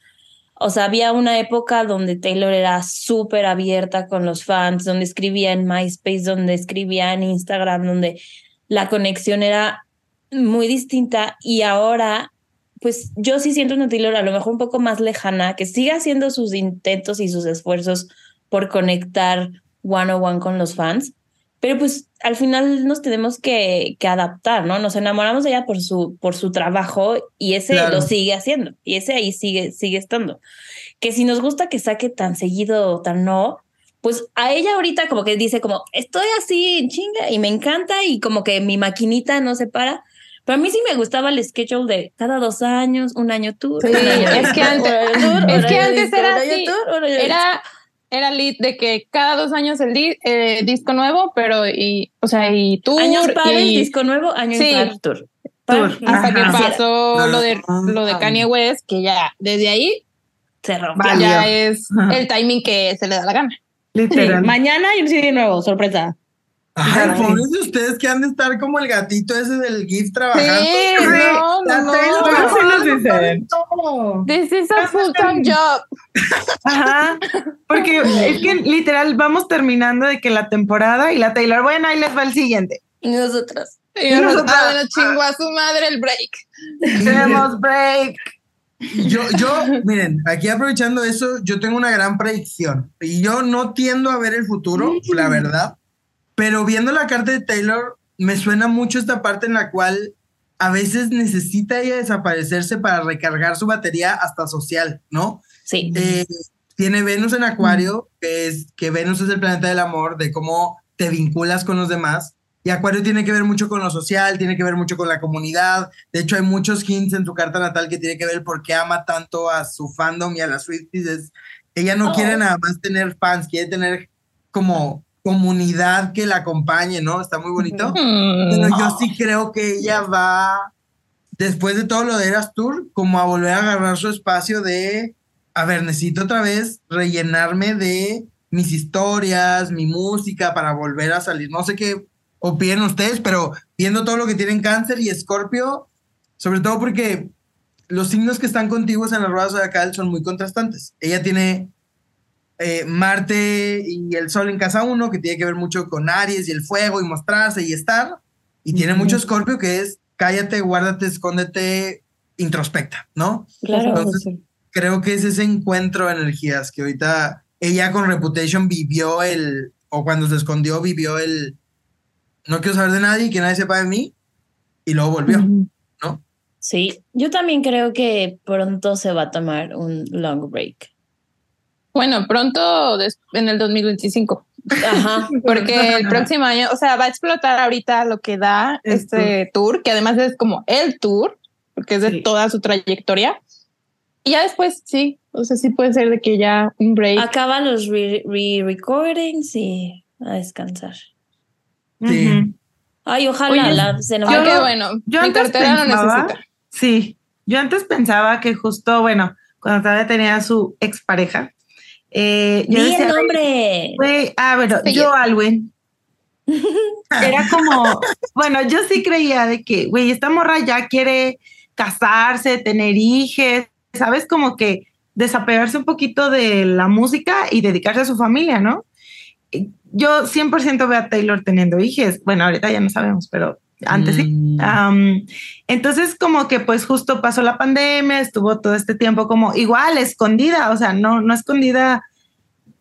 o sea, había una época donde Taylor era súper abierta con los fans, donde escribía en MySpace, donde escribía en Instagram, donde la conexión era muy distinta y ahora, pues yo sí siento una Taylor a lo mejor un poco más lejana, que sigue haciendo sus intentos y sus esfuerzos por conectar one on one con los fans, pero pues al final nos tenemos que, que, adaptar, ¿no? Nos enamoramos de ella por su, por su trabajo y ese lo sigue haciendo y ese ahí sigue, sigue estando. Que si nos gusta que saque tan seguido o tan no, pues a ella ahorita como que dice como, estoy así en chinga y me encanta y como que mi maquinita no se para. Pero a mí sí me gustaba el schedule de cada dos años, un año tour. Sí, es que antes, es que antes era así. Era era lead de que cada dos años el eh, disco nuevo, pero y, o sea, y tour. Años pares, y, disco nuevo, año sí, tour. tour. Hasta que pasó lo de lo de Kanye West, que ya desde ahí se rompió. Ya es el timing que se le da la gana. Literal. Sí, mañana hay un CD nuevo, sorpresa. Ay, pobres de ustedes que han de estar como el gatito ese del GIF trabajando. Sí, no, no, no. no. This is a full-time job. Ajá, porque es que literal vamos terminando de que la temporada y la Taylor, bueno, ahí les va el siguiente. Y nosotras. Y nosotras, ah, bueno, chingó a su madre el break. Tenemos break. Yo, yo, miren, aquí aprovechando eso, yo tengo una gran predicción. Y yo no tiendo a ver el futuro, la verdad pero viendo la carta de Taylor, me suena mucho esta parte en la cual a veces necesita ella desaparecerse para recargar su batería hasta social, ¿no? Sí. Eh, tiene Venus en Acuario, que es que Venus es el planeta del amor, de cómo te vinculas con los demás. Y Acuario tiene que ver mucho con lo social, tiene que ver mucho con la comunidad. De hecho, hay muchos hints en su carta natal que tiene que ver por qué ama tanto a su fandom y a las Swifties. ella no quiere oh. nada más tener fans, quiere tener como comunidad que la acompañe, ¿no? Está muy bonito. Pero yo sí creo que ella va, después de todo lo de Eras Tour, como a volver a agarrar su espacio de, a ver, necesito otra vez rellenarme de mis historias, mi música para volver a salir. No sé qué opinan ustedes, pero viendo todo lo que tienen cáncer y escorpio, sobre todo porque los signos que están contiguos en la rueda zodiacal son muy contrastantes. Ella tiene eh, Marte y el Sol en casa uno, que tiene que ver mucho con Aries y el fuego y mostrarse y estar. Y tiene mucho Escorpio, que es cállate, guárdate, escóndete, introspecta, ¿no? Claro. Entonces, creo que es ese encuentro de energías que ahorita ella con Reputation vivió el, o cuando se escondió, vivió el, no quiero saber de nadie, que nadie sepa de mí, y luego volvió, ¿no? Sí, yo también creo que pronto se va a tomar un long break. Bueno, pronto en el 2025. Ajá. Porque el próximo año, o sea, va a explotar ahorita lo que da este tour, que además es como el tour, porque es de toda su trayectoria. Y ya después, sí, o sea, sí puede ser de que ya un break. Acaba los re-recordings y a descansar. Sí. Ay, ojalá la, se nos yo, qué bueno. Yo antes pensaba, Sí, yo antes pensaba que justo, bueno, cuando todavía tenía su expareja, eh, yo decía, el nombre! ah, bueno, yo Alwin. Era como, bueno, yo sí creía de que, güey, esta morra ya quiere casarse, tener hijos, ¿sabes? Como que desapegarse un poquito de la música y dedicarse a su familia, ¿no? Yo 100% veo a Taylor teniendo hijos. Bueno, ahorita ya no sabemos, pero antes sí. Mm. entonces, como que pues justo pasó la pandemia, estuvo todo este tiempo como igual, escondida, o sea, no, no escondida.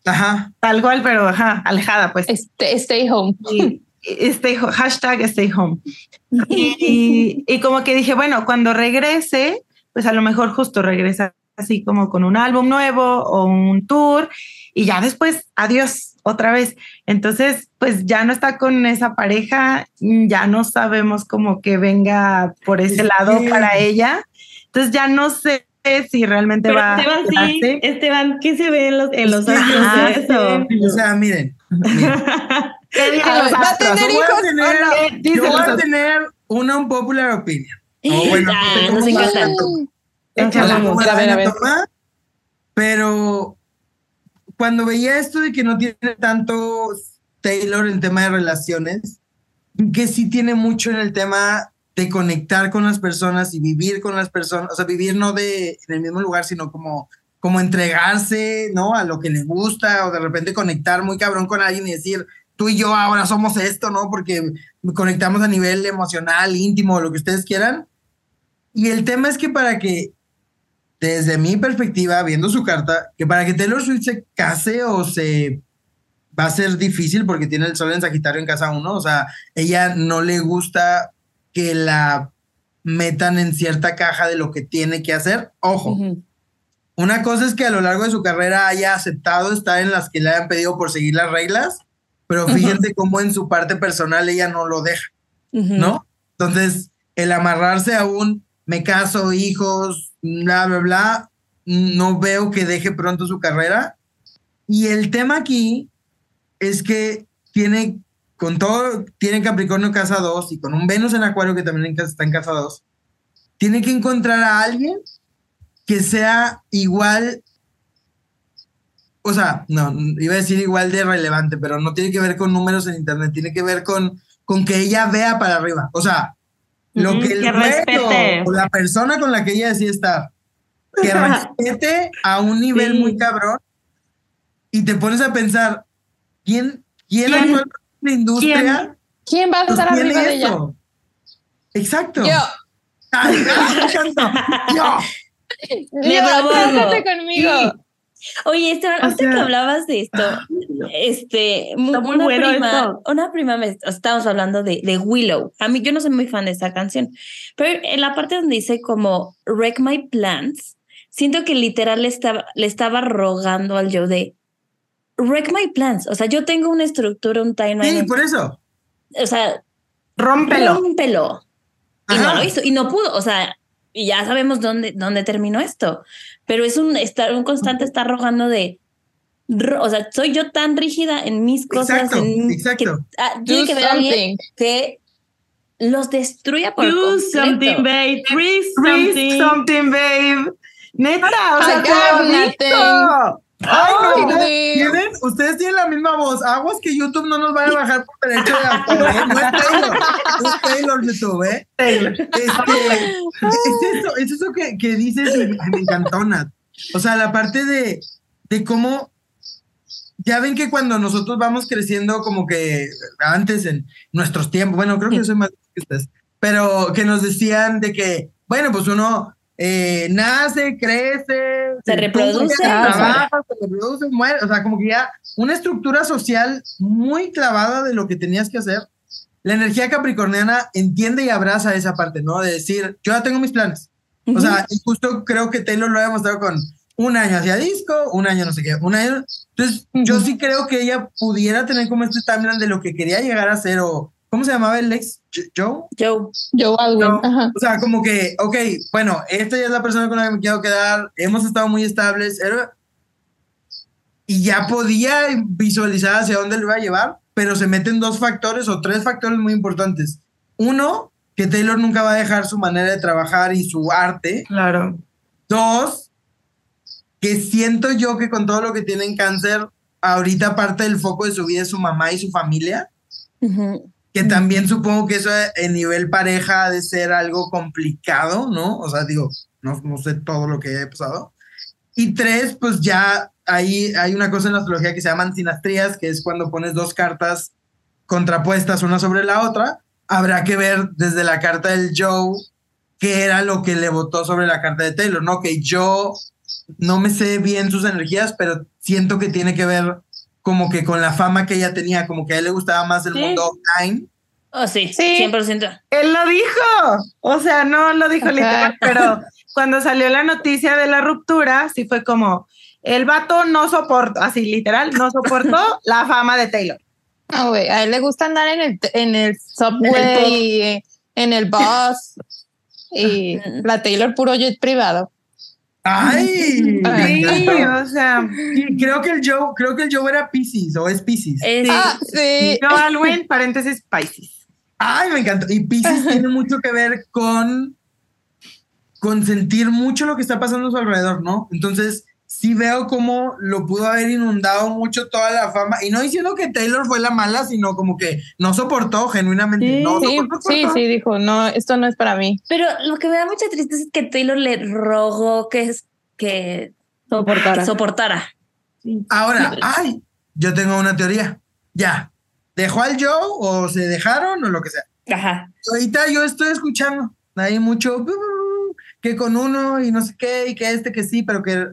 Ajá. Tal cual, pero ajá, alejada, pues. Stay, home. stay, hashtag stay home. y, y, como que dije, bueno, cuando regrese, pues a lo mejor justo regresa así como con un álbum nuevo o un tour y ya después, adiós, otra vez. Entonces, pues ya no está con esa pareja, ya no sabemos como que venga por ese lado para ella. Entonces ya no sé si realmente va Esteban, sí, Esteban, ¿qué se ve en los, en los astros de eso? O sea, miren. ¿Va a tener hijos Yo voy a tener una unpopular opinion. O bueno, ah, nos encanta. a ver, a ver. Pero cuando veía esto de que no tiene tanto Taylor en tema de relaciones, que sí tiene mucho en el tema de conectar con las personas y vivir con las personas, o sea, vivir no de en el mismo lugar, sino como como entregarse, ¿no? A lo que le gusta o de repente conectar muy cabrón con alguien y decir, tú y yo ahora somos esto, ¿no? Porque conectamos a nivel emocional, íntimo, lo que ustedes quieran. Y el tema es que para que, desde mi perspectiva, viendo su carta, que para que Taylor Swift se case o se va a ser difícil porque tiene el sol en Sagitario en casa uno, o sea, ella no le gusta que la metan en cierta caja de lo que tiene que hacer. Ojo, una cosa es que a lo largo de su carrera haya aceptado estar en las que le hayan pedido por seguir las reglas, pero fíjense cómo en su parte personal ella no lo deja, ¿no? Entonces, el amarrarse a un me caso, hijos, bla, bla, bla, no veo que deje pronto su carrera. Y el tema aquí es que tiene, con todo, tiene Capricornio casa 2 y con un Venus en Acuario que también está en casa 2, tiene que encontrar a alguien que sea igual, o sea, no, iba a decir igual de relevante, pero no tiene que ver con números en Internet, tiene que ver con, con que ella vea para arriba. O sea, lo que el reto o la persona con la que ella decide estar, que respete a un nivel muy cabrón y te pones a pensar, ¿quién, quién, ¿Quién? la industria? ¿Quién, va a estar arriba de ella? Exacto. Yo. Ay, yo. Conmigo. Oye, Esteban, o sea, que hablabas de esto, este, muy una, bueno prima, esto. una prima me estábamos hablando de, de Willow. A mí yo no soy muy fan de esa canción, pero en la parte donde dice como Wreck My Plans, siento que literal le estaba, le estaba rogando al yo de Wreck My Plans. O sea, yo tengo una estructura, un timeline. Sí, por eso. O sea, Rómpelo. rómpelo. Y Ajá. no lo hizo, y no pudo. O sea, y ya sabemos dónde, dónde terminó esto. Pero es un, estar, un constante estar rogando de. O sea, soy yo tan rígida en mis cosas. Exacto, en, exacto. que, ah, tiene que ver alguien que los destruya por Do completo. something, babe. Risk Risk something. something, babe. Neta, o sea, Ay, no, Ay, ¿tienen? Ustedes tienen la misma voz. Aguas que YouTube no nos vaya a bajar por derecho de autor, ¿eh? No es Taylor. Es Taylor YouTube, ¿eh? Este, es eso, es eso que, que dices y me encantó, Nat. O sea, la parte de, de cómo. Ya ven que cuando nosotros vamos creciendo, como que antes en nuestros tiempos, bueno, creo que yo soy más que ustedes, pero que nos decían de que, bueno, pues uno eh, nace, crece, Se reproduce, trabaja, se reproduce, muere, o sea, como que ya una estructura social muy clavada de lo que tenías que hacer. La energía capricorniana entiende y abraza esa parte, ¿no? De decir, yo ya tengo mis planes. O sea, y justo creo que Taylor lo ha demostrado con un año hacia disco, un año no sé qué, un año. Entonces, yo sí creo que ella pudiera tener como este timeline de lo que quería llegar a ser o, ¿cómo se llamaba el ex? Joe. Joe. Joe Alwyn. No. Ajá. O sea, como que, ok, bueno, esta ya es la persona con la que me quiero quedar, hemos estado muy estables, era- y ya podía visualizar hacia dónde lo iba a llevar, pero se meten dos factores o tres factores muy importantes. Uno, que Taylor nunca va a dejar su manera de trabajar y su arte. Claro. Dos, que siento yo que con todo lo que tiene en cáncer, ahorita parte del foco de su vida es su mamá y su familia Ujú. Que también supongo que eso en nivel pareja ha de ser algo complicado, ¿no? O sea, digo, no, no sé todo lo que haya pasado. Y tres, pues ya ahí hay una cosa en la astrología que se llaman sinastrías, que es cuando pones dos cartas contrapuestas una sobre la otra. Habrá que ver desde la carta del Joe qué era lo que le votó sobre la carta de Taylor, ¿no? Que yo no me sé bien sus energías, pero siento que tiene que ver como que con la fama que ella tenía, como que a él le gustaba más el Sí. mundo online. Oh, sí, Sí. 100%. Él lo dijo. O sea, no lo dijo Ajá. literal, pero cuando salió la noticia de la ruptura, sí fue como, el vato no soportó, así literal, no soportó la fama de Taylor. No, güey, a él le gusta andar en el, en el subway, y en el bus. Y la Taylor puro jet privado. ¡Ay! Sí, o sea, creo que el Joe, creo que el Joe era Pisces o es Pisces. Es- Ah, sí. Joe Alwyn, paréntesis, Pisces. Ay, me encantó. Y Pisces tiene mucho que ver con, con sentir mucho lo que está pasando a su alrededor, ¿no? Entonces, sí veo cómo lo pudo haber inundado mucho toda la fama. Y no diciendo que Taylor fue la mala, sino como que no soportó genuinamente. Sí, no Sí, soportó, sí, soportó. sí, dijo, no, esto no es para mí. Pero lo que me da mucha tristeza es que Taylor le rogó que es que Soportara. Soportara. Ahora, ay, yo tengo una teoría. Ya. ¿Dejó al Joe o se dejaron o lo que sea? Ajá. Ahorita yo estoy escuchando. Hay mucho que con uno y no sé qué, y que este que sí, pero que.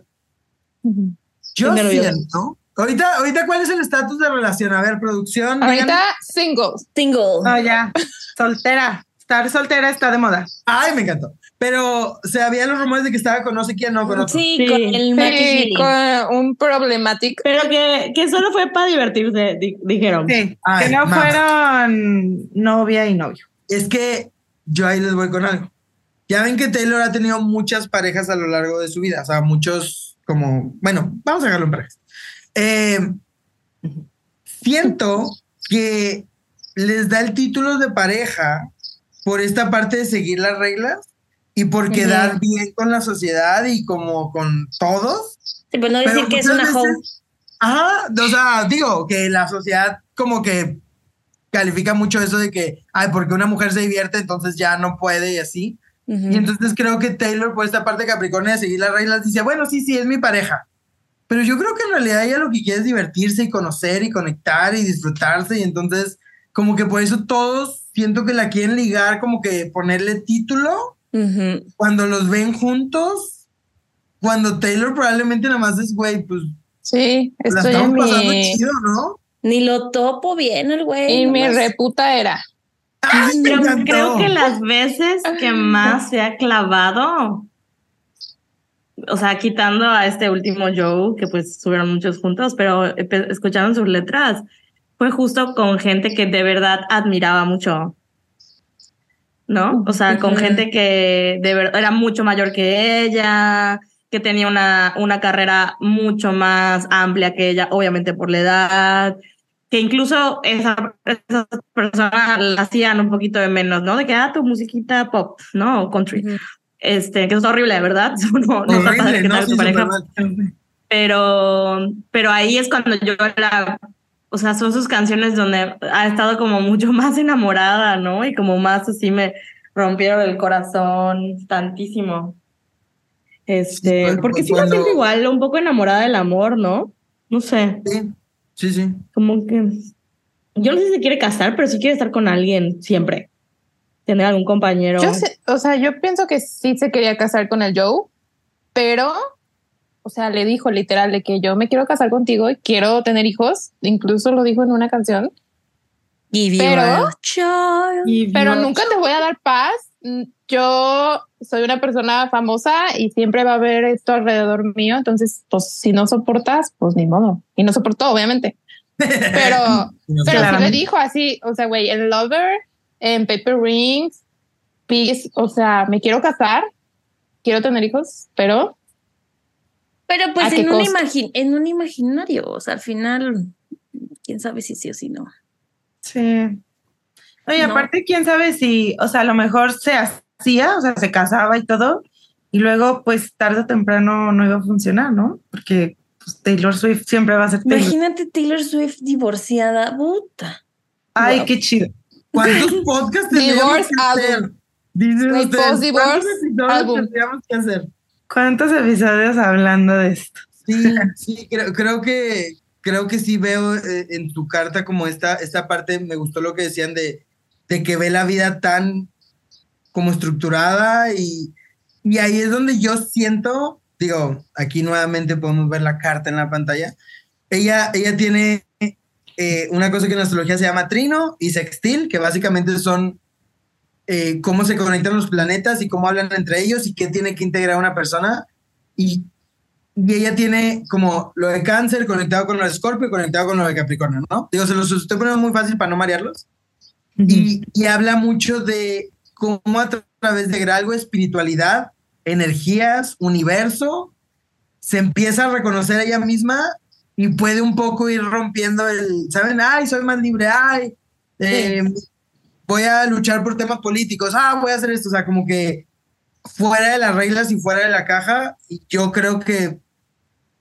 Yo Qué nervioso. siento. Ahorita, ahorita, ¿cuál es el estatus de relación? A ver, producción. Ahorita díganme. singles. Single. No, ya. Soltera. Estar soltera está de moda. Ay, me encantó. Pero se había los rumores de que estaba con no sé quién, no con otro. Sí, Sí. con el Sí, con un problematic. Pero que, que solo fue para divertirse, di- dijeron. Sí. Ay, que no más. fueron novia y novio. Es que yo ahí les voy con algo. Ya ven que Taylor ha tenido muchas parejas a lo largo de su vida, o sea, muchos como, bueno, vamos a dejarlo en parejas. Eh, siento que les da el título de pareja por esta parte de seguir las reglas y por quedar bien con la sociedad y como con todos. Sí, pues no decir Pero que es una hoe. Ajá, o sea, digo que la sociedad como que califica mucho eso de que, ay, porque una mujer se divierte, entonces ya no puede y así. Y entonces creo que Taylor, por esta parte de Capricornio de seguir las reglas, dice, bueno, sí, sí, es mi pareja. Pero yo creo que en realidad ella lo que quiere es divertirse y conocer y conectar y disfrutarse. Y entonces, como que por eso todos siento que la quieren ligar, como que ponerle título cuando los ven juntos. Cuando Taylor probablemente nada más es, güey, pues Sí, la estoy en estamos pasando mi, chido, ¿no? Ni lo topo bien el güey. en mi reputa era. Creo que las veces que más se ha clavado, o sea, quitando a este último Joe, que pues subieron muchos juntos, pero epe- escuchando sus letras, fue justo con gente que de verdad admiraba mucho. ¿No? O sea, con gente que de verdad era mucho mayor que ella, que tenía una, una carrera mucho más amplia que ella, obviamente por la edad, que incluso esa, esas personas la hacían un poquito de menos, ¿no? De que, ah, tu musiquita pop, ¿no? O country. Ujú. Este, que es horrible, ¿verdad? No, no está padre Horrible, que ¿no? Sí, tu pareja. Pero, pero ahí es cuando yo la, o sea, son sus canciones donde ha estado como mucho más enamorada, ¿no? Y como más así me rompieron el corazón tantísimo. Este, pero porque pues sí me siento igual, un poco enamorada del amor, ¿no? No sé, Sí, sí, sí. como que yo no sé si se quiere casar, pero sí quiere estar con alguien siempre. Tener algún compañero. Yo sé, o sea, yo pienso que sí se quería casar con el Joe, pero, o sea, le dijo literal de que yo me quiero casar contigo y quiero tener hijos. Incluso lo dijo en una canción, Give you Pero- a child. Y pero nunca te voy a dar paz. Mm, Yo soy una persona famosa y siempre va a haber esto alrededor mío. Entonces, pues si no soportas, pues ni modo. Y no soportó, obviamente. Pero, No pero sí le dijo así, o sea, güey, en Lover, en Paper Rings, Peace, o sea, me quiero casar, quiero tener hijos, pero Pero ¿A pues en un, costo? imagi- en un imaginario, o sea, al final, quién sabe si sí o si no. Sí. No. aparte, quién sabe si, o sea, a lo mejor se hacía, o sea, se casaba y todo, y luego, pues tarde o temprano no iba a funcionar, ¿no? Porque pues, Taylor Swift siempre va a ser Taylor. Imagínate Taylor Swift divorciada, puta. Ay, Wow. qué chido. ¿Cuántos podcasts tendríamos Divorce que hacer? Dicen ustedes, ¿cuántos episodios tendríamos que hacer? ¿Cuántos episodios hablando de esto? Sí, sí, creo, creo que creo que sí veo eh, en tu carta como esta, esta parte, me gustó lo que decían de, de que ve la vida tan como estructurada y, y ahí es donde yo siento, digo, aquí nuevamente podemos ver la carta en la pantalla, ella, ella tiene eh, una cosa que en astrología se llama trino y sextil, que básicamente son eh, cómo se conectan los planetas y cómo hablan entre ellos y qué tiene que integrar una persona. Y, y ella tiene como lo de cáncer conectado con lo de escorpio conectado con lo de capricornio, ¿no? Digo, se los estoy poniendo muy fácil para no marearlos. Y, y habla mucho de cómo a tra- través de algo espiritualidad, energías, universo, se empieza a reconocer a ella misma y puede un poco ir rompiendo el, ¿saben? Ay, soy más libre, ay, eh, voy a luchar por temas políticos, ah, voy a hacer esto, o sea, como que fuera de las reglas y fuera de la caja, y yo creo que,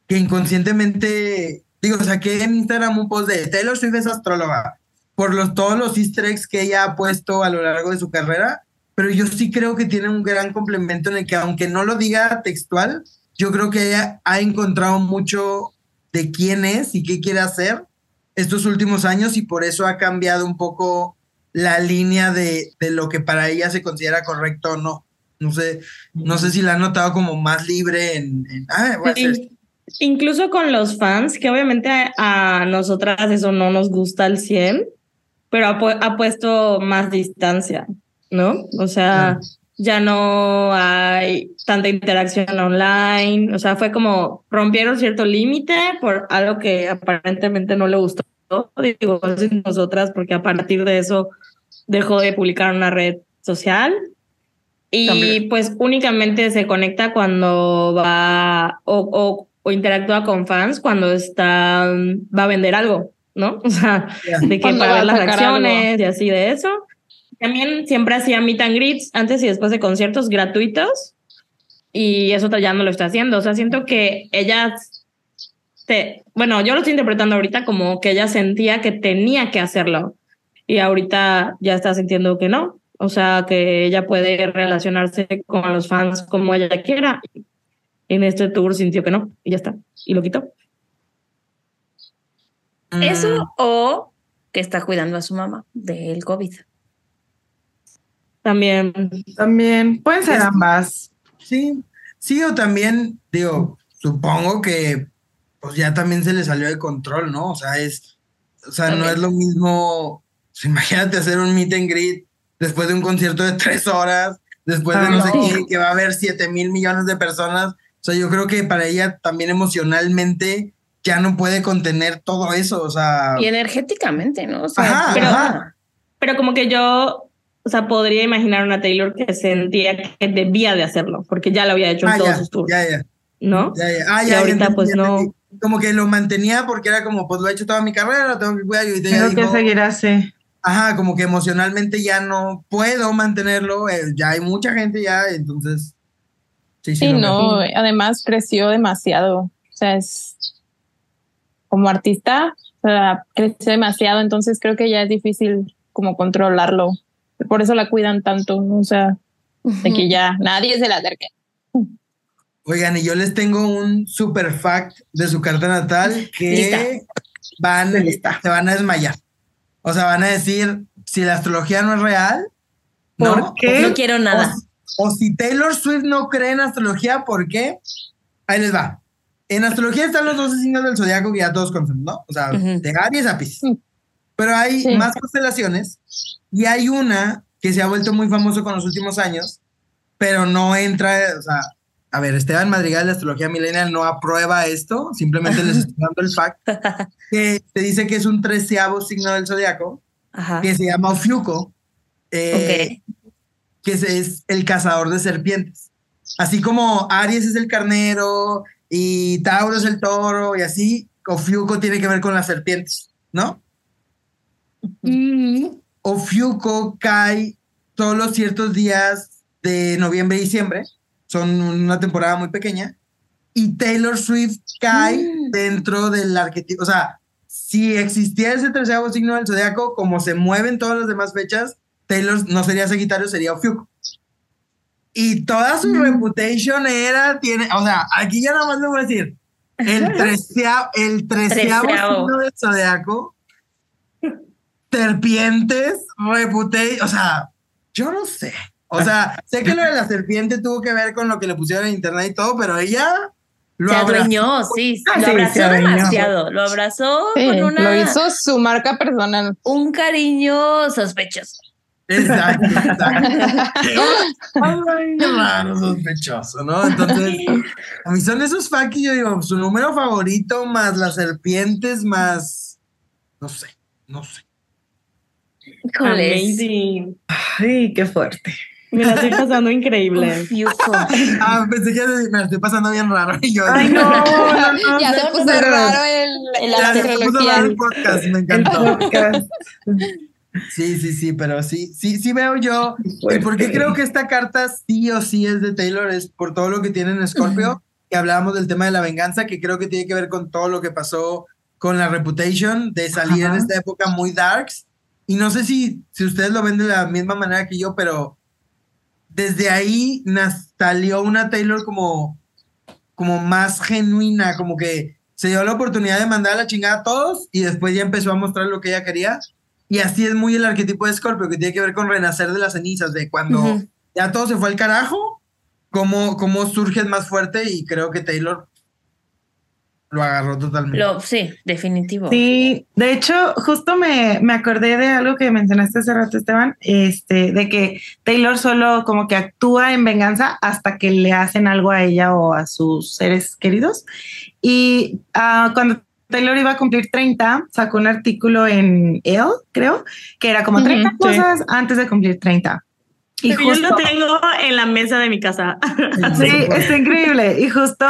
que inconscientemente, digo, saqué en Instagram un post de Taylor Swift es astróloga, por los, todos los easter eggs que ella ha puesto a lo largo de su carrera, pero yo sí creo que tiene un gran complemento en el que aunque no lo diga textual, yo creo que ella ha encontrado mucho de quién es y qué quiere hacer estos últimos años y por eso ha cambiado un poco la línea de, de lo que para ella se considera correcto o no. No sé, no sé si la han notado como más libre en, en ah, voy a hacer esto. Incluso con los fans, que obviamente a, a nosotras eso no nos gusta al 100, pero ha, pu- ha puesto más distancia, ¿no? O sea, ya no hay tanta interacción online, o sea, fue como rompieron cierto límite por algo que aparentemente no le gustó, digo, nosotras, porque a partir de eso dejó de publicar una red social. Y Tumblr. pues únicamente se conecta cuando va o, o, o interactúa con fans cuando está va a vender algo, ¿no? O sea, de que para ver las sacar reacciones y así de eso. También siempre hacía meet and greets antes y después de conciertos gratuitos y eso ya no lo está haciendo. O sea, siento que ella, te, bueno, yo lo estoy interpretando ahorita como que ella sentía que tenía que hacerlo y ahorita ya está sintiendo que no. O sea, que ella puede relacionarse con los fans como ella quiera. En este tour sintió que no y ya está. Y lo quitó. Mm, Eso o que está cuidando a su mamá del COVID. También También pueden ser ambas. Sí, sí, o también, digo, supongo que pues ya también se le salió de control, ¿no? O sea, es, o sea, no es lo mismo, pues, imagínate hacer un meet and greet después de un concierto de tres horas, después de Ah, no sé no. qué, que va a haber siete mil millones de personas. O sea, yo creo que para ella también emocionalmente ya no puede contener todo eso, o sea, Y energéticamente, ¿no? O sea, Ajá, pero- ajá. Pero como que yo, o sea, podría imaginar una Taylor que sentía que debía de hacerlo, porque ya lo había hecho en ah, todos ya, sus tours, ya, ya. ¿no? Ya, ya. Ah, Y ahorita, entendí, pues, ya no. Como que lo mantenía porque era como, pues lo he hecho toda mi carrera, lo tengo que cuidar y Tengo que seguir así. ajá, como que emocionalmente ya no puedo mantenerlo, eh, ya hay mucha gente ya, entonces, sí, sí. Sí, no, además creció demasiado. O sea, es como artista, o sea, creció demasiado, entonces creo que ya es difícil como controlarlo. Por eso la cuidan tanto, ¿no? o sea, de que ya nadie se la acerque. Oigan, y yo les tengo un super fact de su carta natal que van, se van a desmayar. O sea, van a decir, si la astrología no es real, ¿Por no, qué? No quiero nada. O, o si Taylor Swift no cree en astrología, ¿por qué? Ahí les va. En astrología están los 12 signos del zodiaco que ya todos conocen, ¿no? O sea, Ujú. de Aries a Piscis. Pero hay Sí. más constelaciones y hay una que se ha vuelto muy famoso con los últimos años, pero no entra, o sea, a ver, Esteban Madrigal de Astrología Millennial no aprueba esto, simplemente les estoy dando el fact, que te dice que es un treceavo signo del zodiaco, Ajá. que se llama Ofiuco, eh, que es, es el cazador de serpientes. Así como Aries es el carnero y Tauro es el toro y así, Ofiuco tiene que ver con las serpientes, ¿no? Mm, Ofiuco cae todos los ciertos días de noviembre y diciembre, son una temporada muy pequeña, y Taylor Swift cae Mm. dentro del arquetipo, o sea, si existiera ese terceavo signo del zodiaco, como se mueven todas las demás fechas, Taylor no sería Sagitario, sería Ofiuco. Y toda su reputation era, tiene, o sea, aquí ya nada más le voy a decir, el treceavo, el treceavo signo del zodiaco, serpientes, reputation, o sea, yo no sé. O sea, sé que lo de la serpiente tuvo que ver con lo que le pusieron en internet y todo, pero ella lo se abrazó. adueñó, sí. Ah, lo sí, abrazó se adueñó. demasiado. Lo abrazó Sí, con una, Lo hizo su marca personal. un cariño sospechoso. Exacto, exacto. Ay, qué raro, sospechoso, ¿no? Entonces, a mí son esos facts que yo digo, su número favorito más las serpientes más, no sé, no sé. Amazing. Ay, qué fuerte. Me la estoy pasando increíble. Ah, pensé que me la estoy pasando bien raro. Y yo, Ay, no, no, no. ya se puso raro el, el ya se puso raro el podcast, me El encantó. podcast. Sí, sí, sí, pero sí, sí, sí veo yo. ¿Y por qué Fuerte. creo que esta carta sí o sí es de Taylor? Es por todo lo que tiene en Scorpio, que hablábamos del tema de la venganza, que creo que tiene que ver con todo lo que pasó con la Reputation, de salir en esta época muy darks. Y no sé si, si ustedes lo ven de la misma manera que yo, pero desde ahí salió una Taylor como como más genuina, como que se dio la oportunidad de mandar a la chingada a todos y después ya empezó a mostrar lo que ella quería. Y así es muy el arquetipo de Scorpio, que tiene que ver con renacer de las cenizas, de cuando ya todo se fue al carajo, cómo, cómo surges más fuerte y creo que Taylor lo agarró totalmente. Lo, sí, definitivo. Sí, de hecho, justo me, me acordé de algo que mencionaste hace rato, Esteban, este, de que Taylor solo como que actúa en venganza hasta que le hacen algo a ella o a sus seres queridos. Y ah, cuando Taylor iba a cumplir 30, sacó un artículo en Elle, creo, que era como Ujú, 30 sí. cosas antes de cumplir 30. Y Yo justo, lo tengo en la mesa de mi casa. Sí, está increíble. Y justo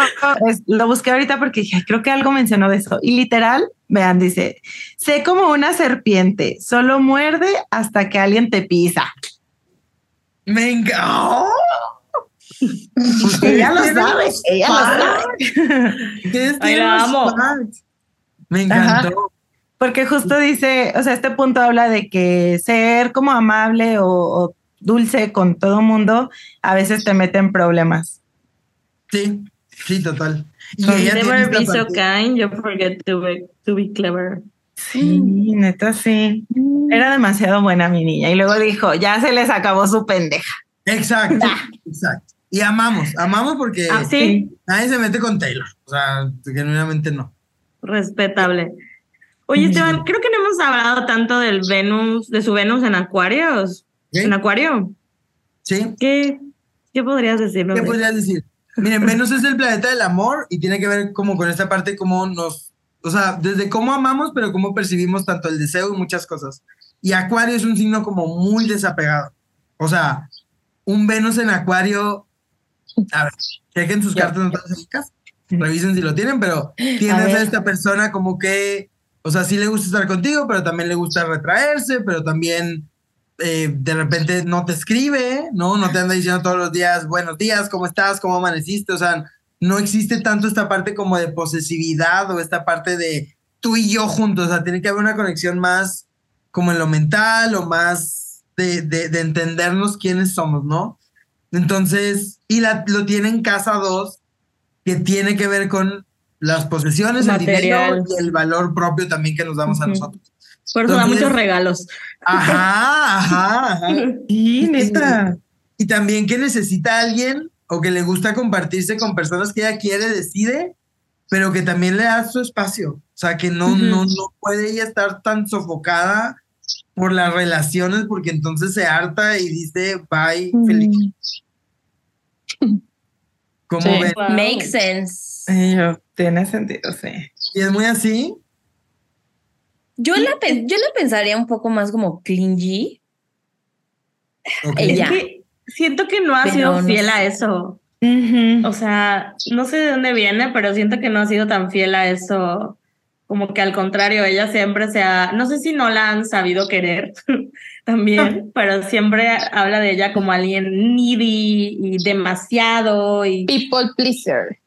es- lo busqué ahorita porque dije, "Ay, creo que algo mencionó de eso. Y literal, vean, dice, sé como una serpiente, solo muerde hasta que alguien te pisa. Venga. ¡Oh! Ella lo sabe, ella lo sabe. Ay, la los amo. facts. Me encantó. Porque justo dice, o sea, este punto habla de que ser como amable o, o dulce con todo mundo a veces te mete en problemas. Sí, sí, total. Y If ella never be so kind, you forget to be, to be clever. Sí, neta, sí. Era demasiado buena mi niña. Y luego dijo, ya se les acabó su pendeja. Exacto, exacto. Y amamos, amamos porque Ah, sí, nadie se mete con Taylor. O sea, genuinamente no. Respetable. Oye. Esteban, creo que no hemos hablado tanto del Venus, de su Venus en Acuarios. En Acuario. ¿Sí? ¿Qué, qué podrías decirnos? ¿Qué podrías decir? Miren, Venus es el planeta del amor y tiene que ver como con esta parte como nos, o sea, desde cómo amamos, pero cómo percibimos tanto el deseo y muchas cosas. Y Acuario es un signo como muy desapegado. O sea, un Venus en Acuario, a ver, chequen sus cartas revisen si lo tienen, pero tiene A a esta persona como que, o sea, sí le gusta estar contigo, pero también le gusta retraerse, pero también eh, de repente no te escribe, ¿no? No te anda diciendo todos los días, buenos días, ¿cómo estás? ¿Cómo amaneciste? O sea, no existe tanto esta parte como de posesividad o esta parte de tú y yo juntos, o sea, tiene que haber una conexión más como en lo mental o más de, de- de entendernos quiénes somos, ¿no? Entonces, y la, lo tiene en casa 2, que tiene que ver con las posesiones, el Material. dinero y el valor propio también que nos damos a Ujú. nosotros. Por eso da muchos regalos. Ajá, ajá, ajá. Sí, neta. Y también que necesita a alguien o que le gusta compartirse con personas que ella quiere, decide, pero que también le da su espacio. O sea, que no, Ujú. no, no puede ella estar tan sofocada por las relaciones porque entonces se harta y dice, bye, feliz. ¿Cómo Sí. ven? Wow. Make sense. Y yo, tiene sentido, sí. Y es muy así. Yo la, yo la pensaría un poco más como clingy. Ok. Ella. Es que siento que no ha Pero sido no fiel sé. a eso. O sea, no sé de dónde viene, pero siento que no ha sido tan fiel a eso. Como que al contrario, ella siempre se ha, no sé si no la han sabido querer también, pero siempre habla de ella como alguien needy y demasiado y People pleaser.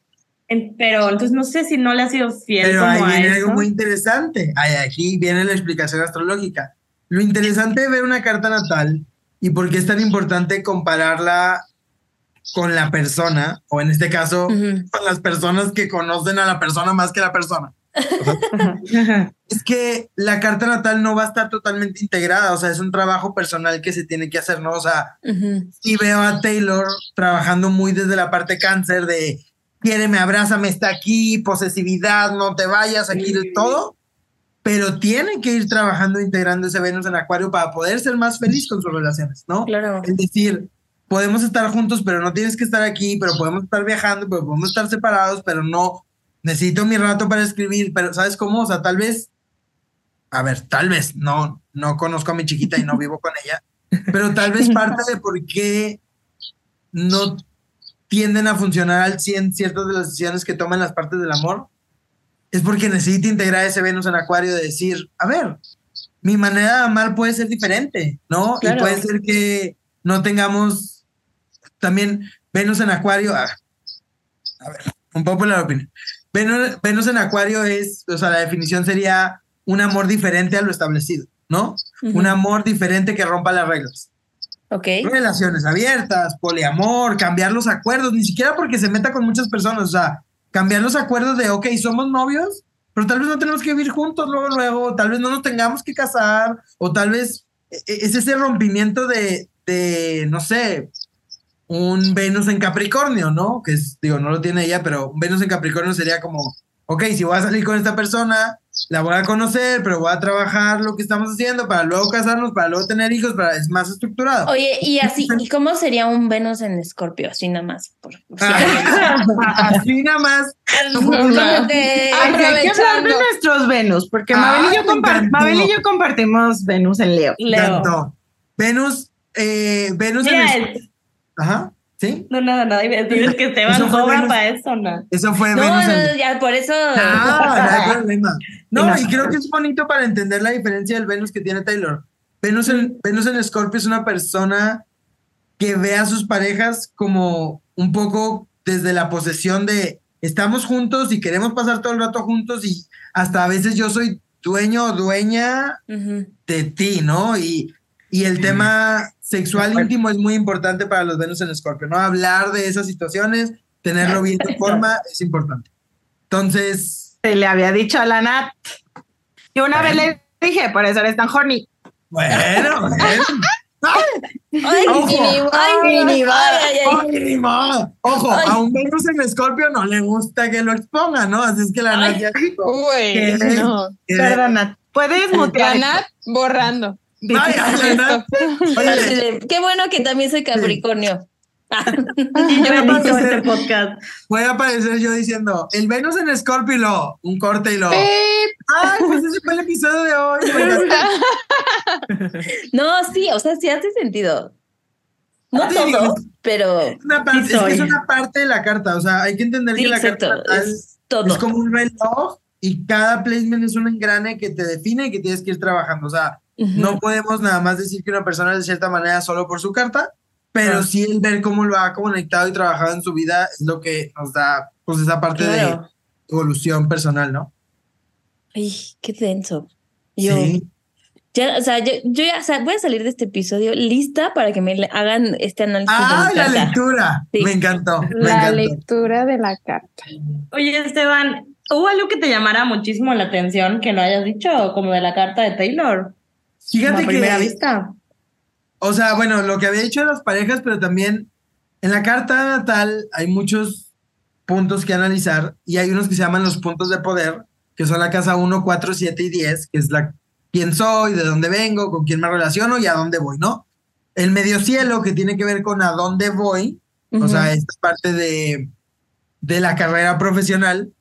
en- pero entonces no sé si no le ha sido fiel Pero como ahí a viene eso. algo muy interesante. Ahí, aquí viene la explicación astrológica. Lo interesante de ver una carta natal y por qué es tan importante compararla con la persona, o en este caso, con las personas que conocen a la persona más que la persona. Ajá. Es que la carta natal no va a estar totalmente integrada, o sea, es un trabajo personal que se tiene que hacer, ¿no? O sea, Ujú. y veo a Taylor trabajando muy desde la parte cáncer de quiéreme, abrázame, está aquí, posesividad, no te vayas, aquí de todo, pero tiene que ir trabajando, integrando ese Venus en Acuario para poder ser más feliz con sus relaciones, ¿no? Claro. Es decir, podemos estar juntos, pero no tienes que estar aquí, pero podemos estar viajando, pero podemos estar separados, pero no, necesito mi rato para escribir, pero ¿sabes cómo? O sea, tal vez, a ver, tal vez, no, no conozco a mi chiquita y no vivo con ella, pero tal vez parte de por qué no tienden a funcionar al 100 ciertas de las decisiones que toman las partes del amor, es porque necesita integrar ese Venus en Acuario de decir, a ver, mi manera de amar puede ser diferente, ¿no? Claro. Y puede ser que no tengamos también Venus en Acuario. ah, a ver, un popular opinion. Venus, Venus en Acuario es, o sea, la definición sería un amor diferente a lo establecido, ¿no? Un amor diferente que rompa las reglas. Ok. Relaciones abiertas, poliamor, cambiar los acuerdos, ni siquiera porque se meta con muchas personas, o sea, cambiar los acuerdos de, ok, somos novios, pero tal vez no tenemos que vivir juntos luego, luego, tal vez no nos tengamos que casar, o tal vez e- e- es ese rompimiento de, de, no sé, un Venus en Capricornio, ¿no? Que es, digo, no lo tiene ella, pero un Venus en Capricornio sería como, ok, si voy a salir con esta persona, la voy a conocer, pero voy a trabajar lo que estamos haciendo para luego casarnos, para luego tener hijos, para es más estructurado. Oye, y así, ¿y cómo sería un Venus en Escorpio? Así nada más. Por, Ah, Así nada más. Que hablar de Aprovechando. nuestros Venus, porque Ay, Mabel, y yo. Mabel y compartimos Venus en Leo. Leo. Venus, eh, Venus en Mira, Ajá, ¿sí? no, nada, nada. iba a decir, es que Esteban Eso Venus. para eso, ¿no? Eso fue No, Venus no, no, ya por eso. Ah, no hay problema. No, no. y creo que es bonito para entender la diferencia del Venus que tiene Taylor. Venus en, Venus en Scorpio es una persona que ve a sus parejas como un poco desde la posesión de estamos juntos y queremos pasar todo el rato juntos y hasta a veces yo soy dueño o dueña Ujú. de ti, ¿no? Y, y el tema sexual íntimo es muy importante para los Venus en Scorpio, ¿no? Hablar de esas situaciones, tenerlo bien de forma es importante. Entonces, Se le había dicho a la Nat. Y una vez le dije, por eso eres tan horny. bueno, bueno. Ay, Ojo. a un Venus en Escorpio no le gusta que lo exponga, ¿no? Así es que la Nat ya dijo Uy, que- no. Nat. Puedes mutear. Ganat borrando. Oye, Qué bueno que también soy Capricornio. Y yo Puede bendigo aparecer- este podcast. puede aparecer yo diciendo, el Venus en Escorpio un corte y lo. Ay, pues ese fue el episodio de hoy. No, sí, o sea, sí hace sentido. No Sí, todo, pero Es una parte, Sí es, que es una parte de la carta, o sea, hay que entender sí, que la exacto. carta natal Es todo. es como un reloj y cada placement es un engrane que te define y que tienes que ir trabajando. O sea, No podemos nada más decir que una persona es de cierta manera solo por su carta, pero Ah. sí el ver cómo lo ha conectado y trabajado en su vida es lo que nos da pues esa parte Claro. de evolución personal, ¿no? Ay, qué denso. Yo, Sí. ya, o sea, yo, yo ya, o sea, voy a salir de este episodio lista para que me hagan este análisis Ah, de la carta. lectura. Sí. Me encantó. Me La encantó. lectura de la carta. Oye, Esteban, ¿hubo algo que te llamara muchísimo la atención que no hayas dicho, como de la carta de Taylor? Fíjate que primera vista. O sea, bueno, lo que había dicho de las parejas, pero también en la carta natal hay muchos puntos que analizar y hay unos que se llaman los puntos de poder, que son la casa 1, 4, 7 y 10, que es la quién soy, de dónde vengo, con quién me relaciono y a dónde voy, ¿no? El medio cielo, que tiene que ver con a dónde voy, o sea, esta parte de, de la carrera profesional,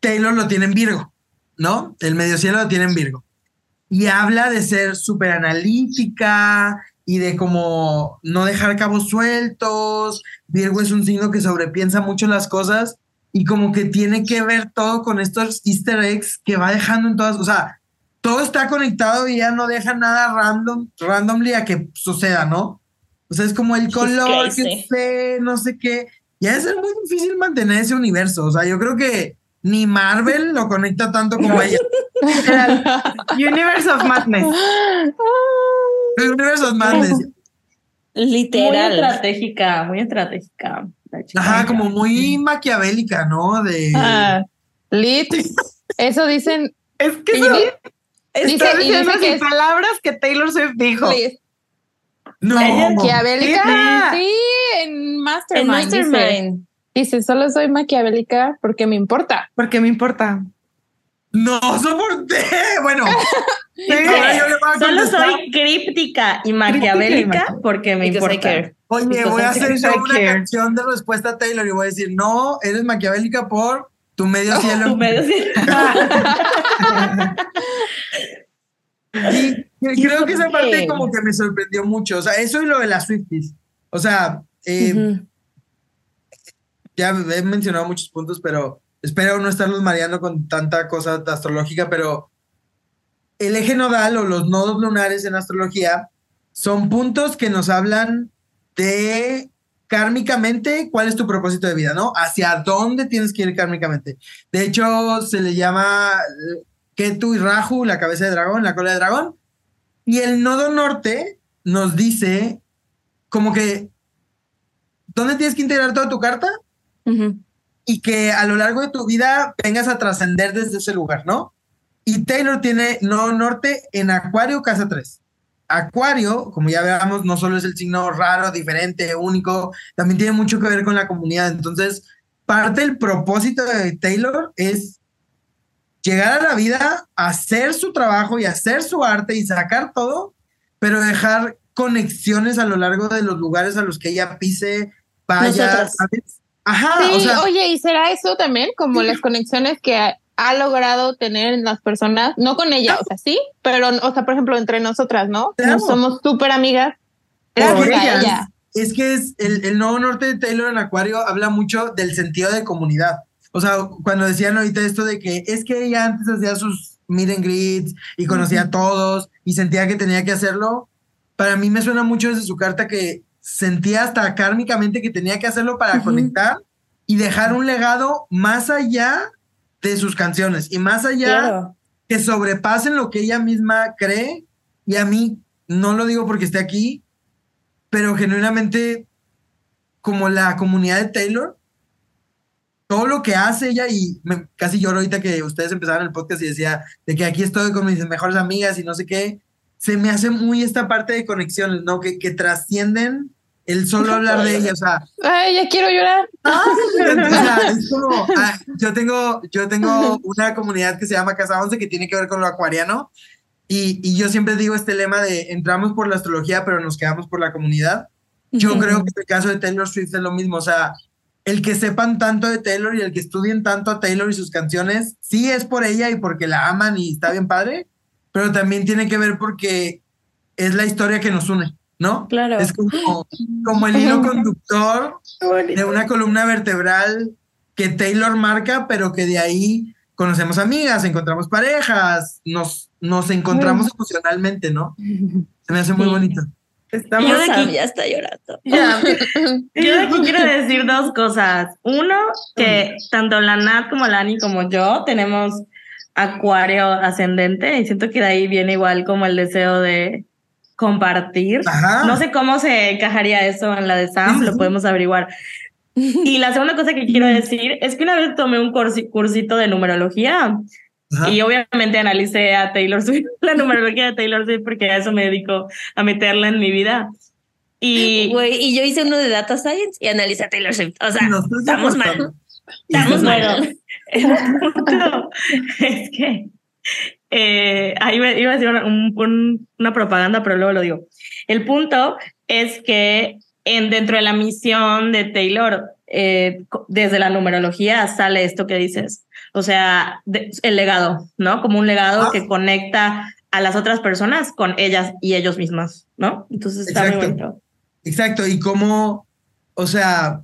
Taylor lo tiene en Virgo, ¿no? El medio cielo lo tiene en Virgo. Y habla de ser súper analítica y de como no dejar cabos sueltos. Virgo es un signo que sobrepiensa mucho las cosas y como que tiene que ver todo con estos easter eggs que va dejando en todas, o sea, todo está conectado y ya no deja nada random, randomly a que suceda, ¿no? O sea, es como el color que sé, no sé qué. Y es muy difícil mantener ese universo. O sea, yo creo que ni Marvel lo conecta tanto como ella. Universe of Madness. El universo es Madness. Muy Literal. estratégica, muy estratégica. la chica. Ajá, como muy maquiavélica, ¿no? De. Ah, lit. Eso dicen. Es que eso dice- está diciendo dice que sin es- palabras que Taylor Swift dijo. lit. no. Maquiavélica. Sí. En Mastermind. Dice, Mastermind. Dice, solo soy maquiavélica porque me importa. Porque me importa. No soporté. Bueno, Sí. ahora yo le voy a Solo soy críptica y maquiavélica porque me Because importa. care. Oye, voy a I hacer yo una canción de respuesta a Taylor y voy a decir, no, eres maquiavélica por tu medio cielo. Y creo que esa ¿por parte como que me sorprendió mucho. O sea, eso y lo de las Swifties. O sea, eh. Ya he mencionado muchos puntos, pero espero no estarlos mareando con tanta cosa astrológica, pero el eje nodal o los nodos lunares en astrología son puntos que nos hablan de kármicamente cuál es tu propósito de vida, ¿no? Hacia dónde tienes que ir kármicamente. De hecho, se le llama eh, Ketu y Rahu, la cabeza de dragón, la cola de dragón. Y el nodo norte nos dice como que, ¿dónde tienes que integrar toda tu carta? Y que a lo largo de tu vida vengas a trascender desde ese lugar, ¿no? Y Taylor tiene no norte en Acuario, casa 3. Acuario, como ya veamos, no solo es el signo raro, diferente, único, también tiene mucho que ver con la comunidad. Entonces, parte del propósito de Taylor es llegar a la vida, hacer su trabajo y hacer su arte y sacar todo, pero dejar conexiones a lo largo de los lugares a los que ella pise, vaya. ¿sabes? Ajá, Sí, o sea, oye, ¿y será eso también? Como las conexiones que ha, ha logrado tener en las personas, no con ella, o sea, sí, pero, o sea, por ejemplo, entre nosotras, ¿no? Claro. No somos súper amigas. Gracias a ella. Es que es el, el nuevo norte de Taylor en Acuario habla mucho del sentido de comunidad. O sea, cuando decían ahorita esto de que es que ella antes hacía sus meet and greets y conocía a todos y sentía que tenía que hacerlo, para mí me suena mucho desde su carta que sentía hasta kármicamente que tenía que hacerlo para conectar y dejar un legado más allá de sus canciones y más allá Claro. que sobrepasen lo que ella misma cree. Y a mí, no lo digo porque esté aquí, pero genuinamente, como la comunidad de Taylor, todo lo que hace ella, y me- casi lloro ahorita que ustedes empezaron el podcast y decía de que aquí estoy con mis mejores amigas y no sé qué, se me hace muy esta parte de conexiones, ¿no? Que, que trascienden el solo hablar de ella, o sea, Ay, ya quiero llorar. o sea, es como, ah, yo tengo, yo tengo una comunidad que se llama Casa 11 que tiene que ver con lo acuariano y, y yo siempre digo este lema de entramos por la astrología pero nos quedamos por la comunidad. Yo creo que en el caso de Taylor Swift es lo mismo, o sea, el que sepan tanto de Taylor y el que estudien tanto a Taylor y sus canciones, sí es por ella y porque la aman y está bien padre, pero también tiene que ver porque es la historia que nos une, ¿no? Claro. Es como, como el hilo conductor de una columna vertebral que Taylor marca, pero que de ahí conocemos amigas, encontramos parejas, nos, nos encontramos emocionalmente, ¿no? Se me hace muy Sí. bonito. Estamos Yo de aquí- ya está llorando. Ya, Yo de aquí quiero decir dos cosas. Uno, que tanto la Nat como la Ani como yo tenemos acuario ascendente y siento que de ahí viene igual como el deseo de compartir. Ajá. No sé cómo se encajaría eso en la de Sam, lo podemos averiguar. Y la segunda cosa que quiero decir es que una vez tomé un cursi- cursito de numerología Ajá. y obviamente analicé a Taylor Swift, la numerología de Taylor Swift, porque a eso me dedico a meterla en mi vida. Y Güey, y yo hice uno de Data Science y analicé a Taylor Swift. O sea, estamos mal. Estamos Bueno, mal. el punto es que eh, ahí me- iba a decir una, un- un- una propaganda, pero luego lo digo. El punto es que en, dentro de la misión de Taylor, eh, desde la numerología sale esto que dices. O sea, de- el legado, ¿no? Como un legado Ah. que conecta a las otras personas con ellas y ellos mismos, ¿no? Entonces está muy Exacto. bonito. Exacto, y como, o sea,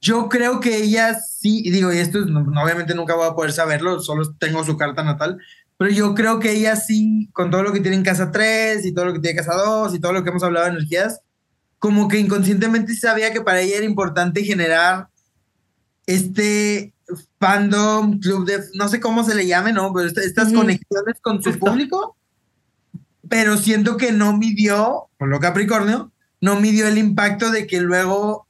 yo creo que ella sí, y digo, y esto es, obviamente nunca voy a poder saberlo, solo tengo su carta natal, pero yo creo que ella sí, con todo lo que tiene en casa 3 y todo lo que tiene en casa 2 y todo lo que hemos hablado de energías, como que inconscientemente sabía que para ella era importante generar este fandom, club de, no sé cómo se le llame, ¿no? Pero esta- estas Ujú. conexiones con su público, pero siento que no midió, por lo Capricornio, no midió el impacto de que luego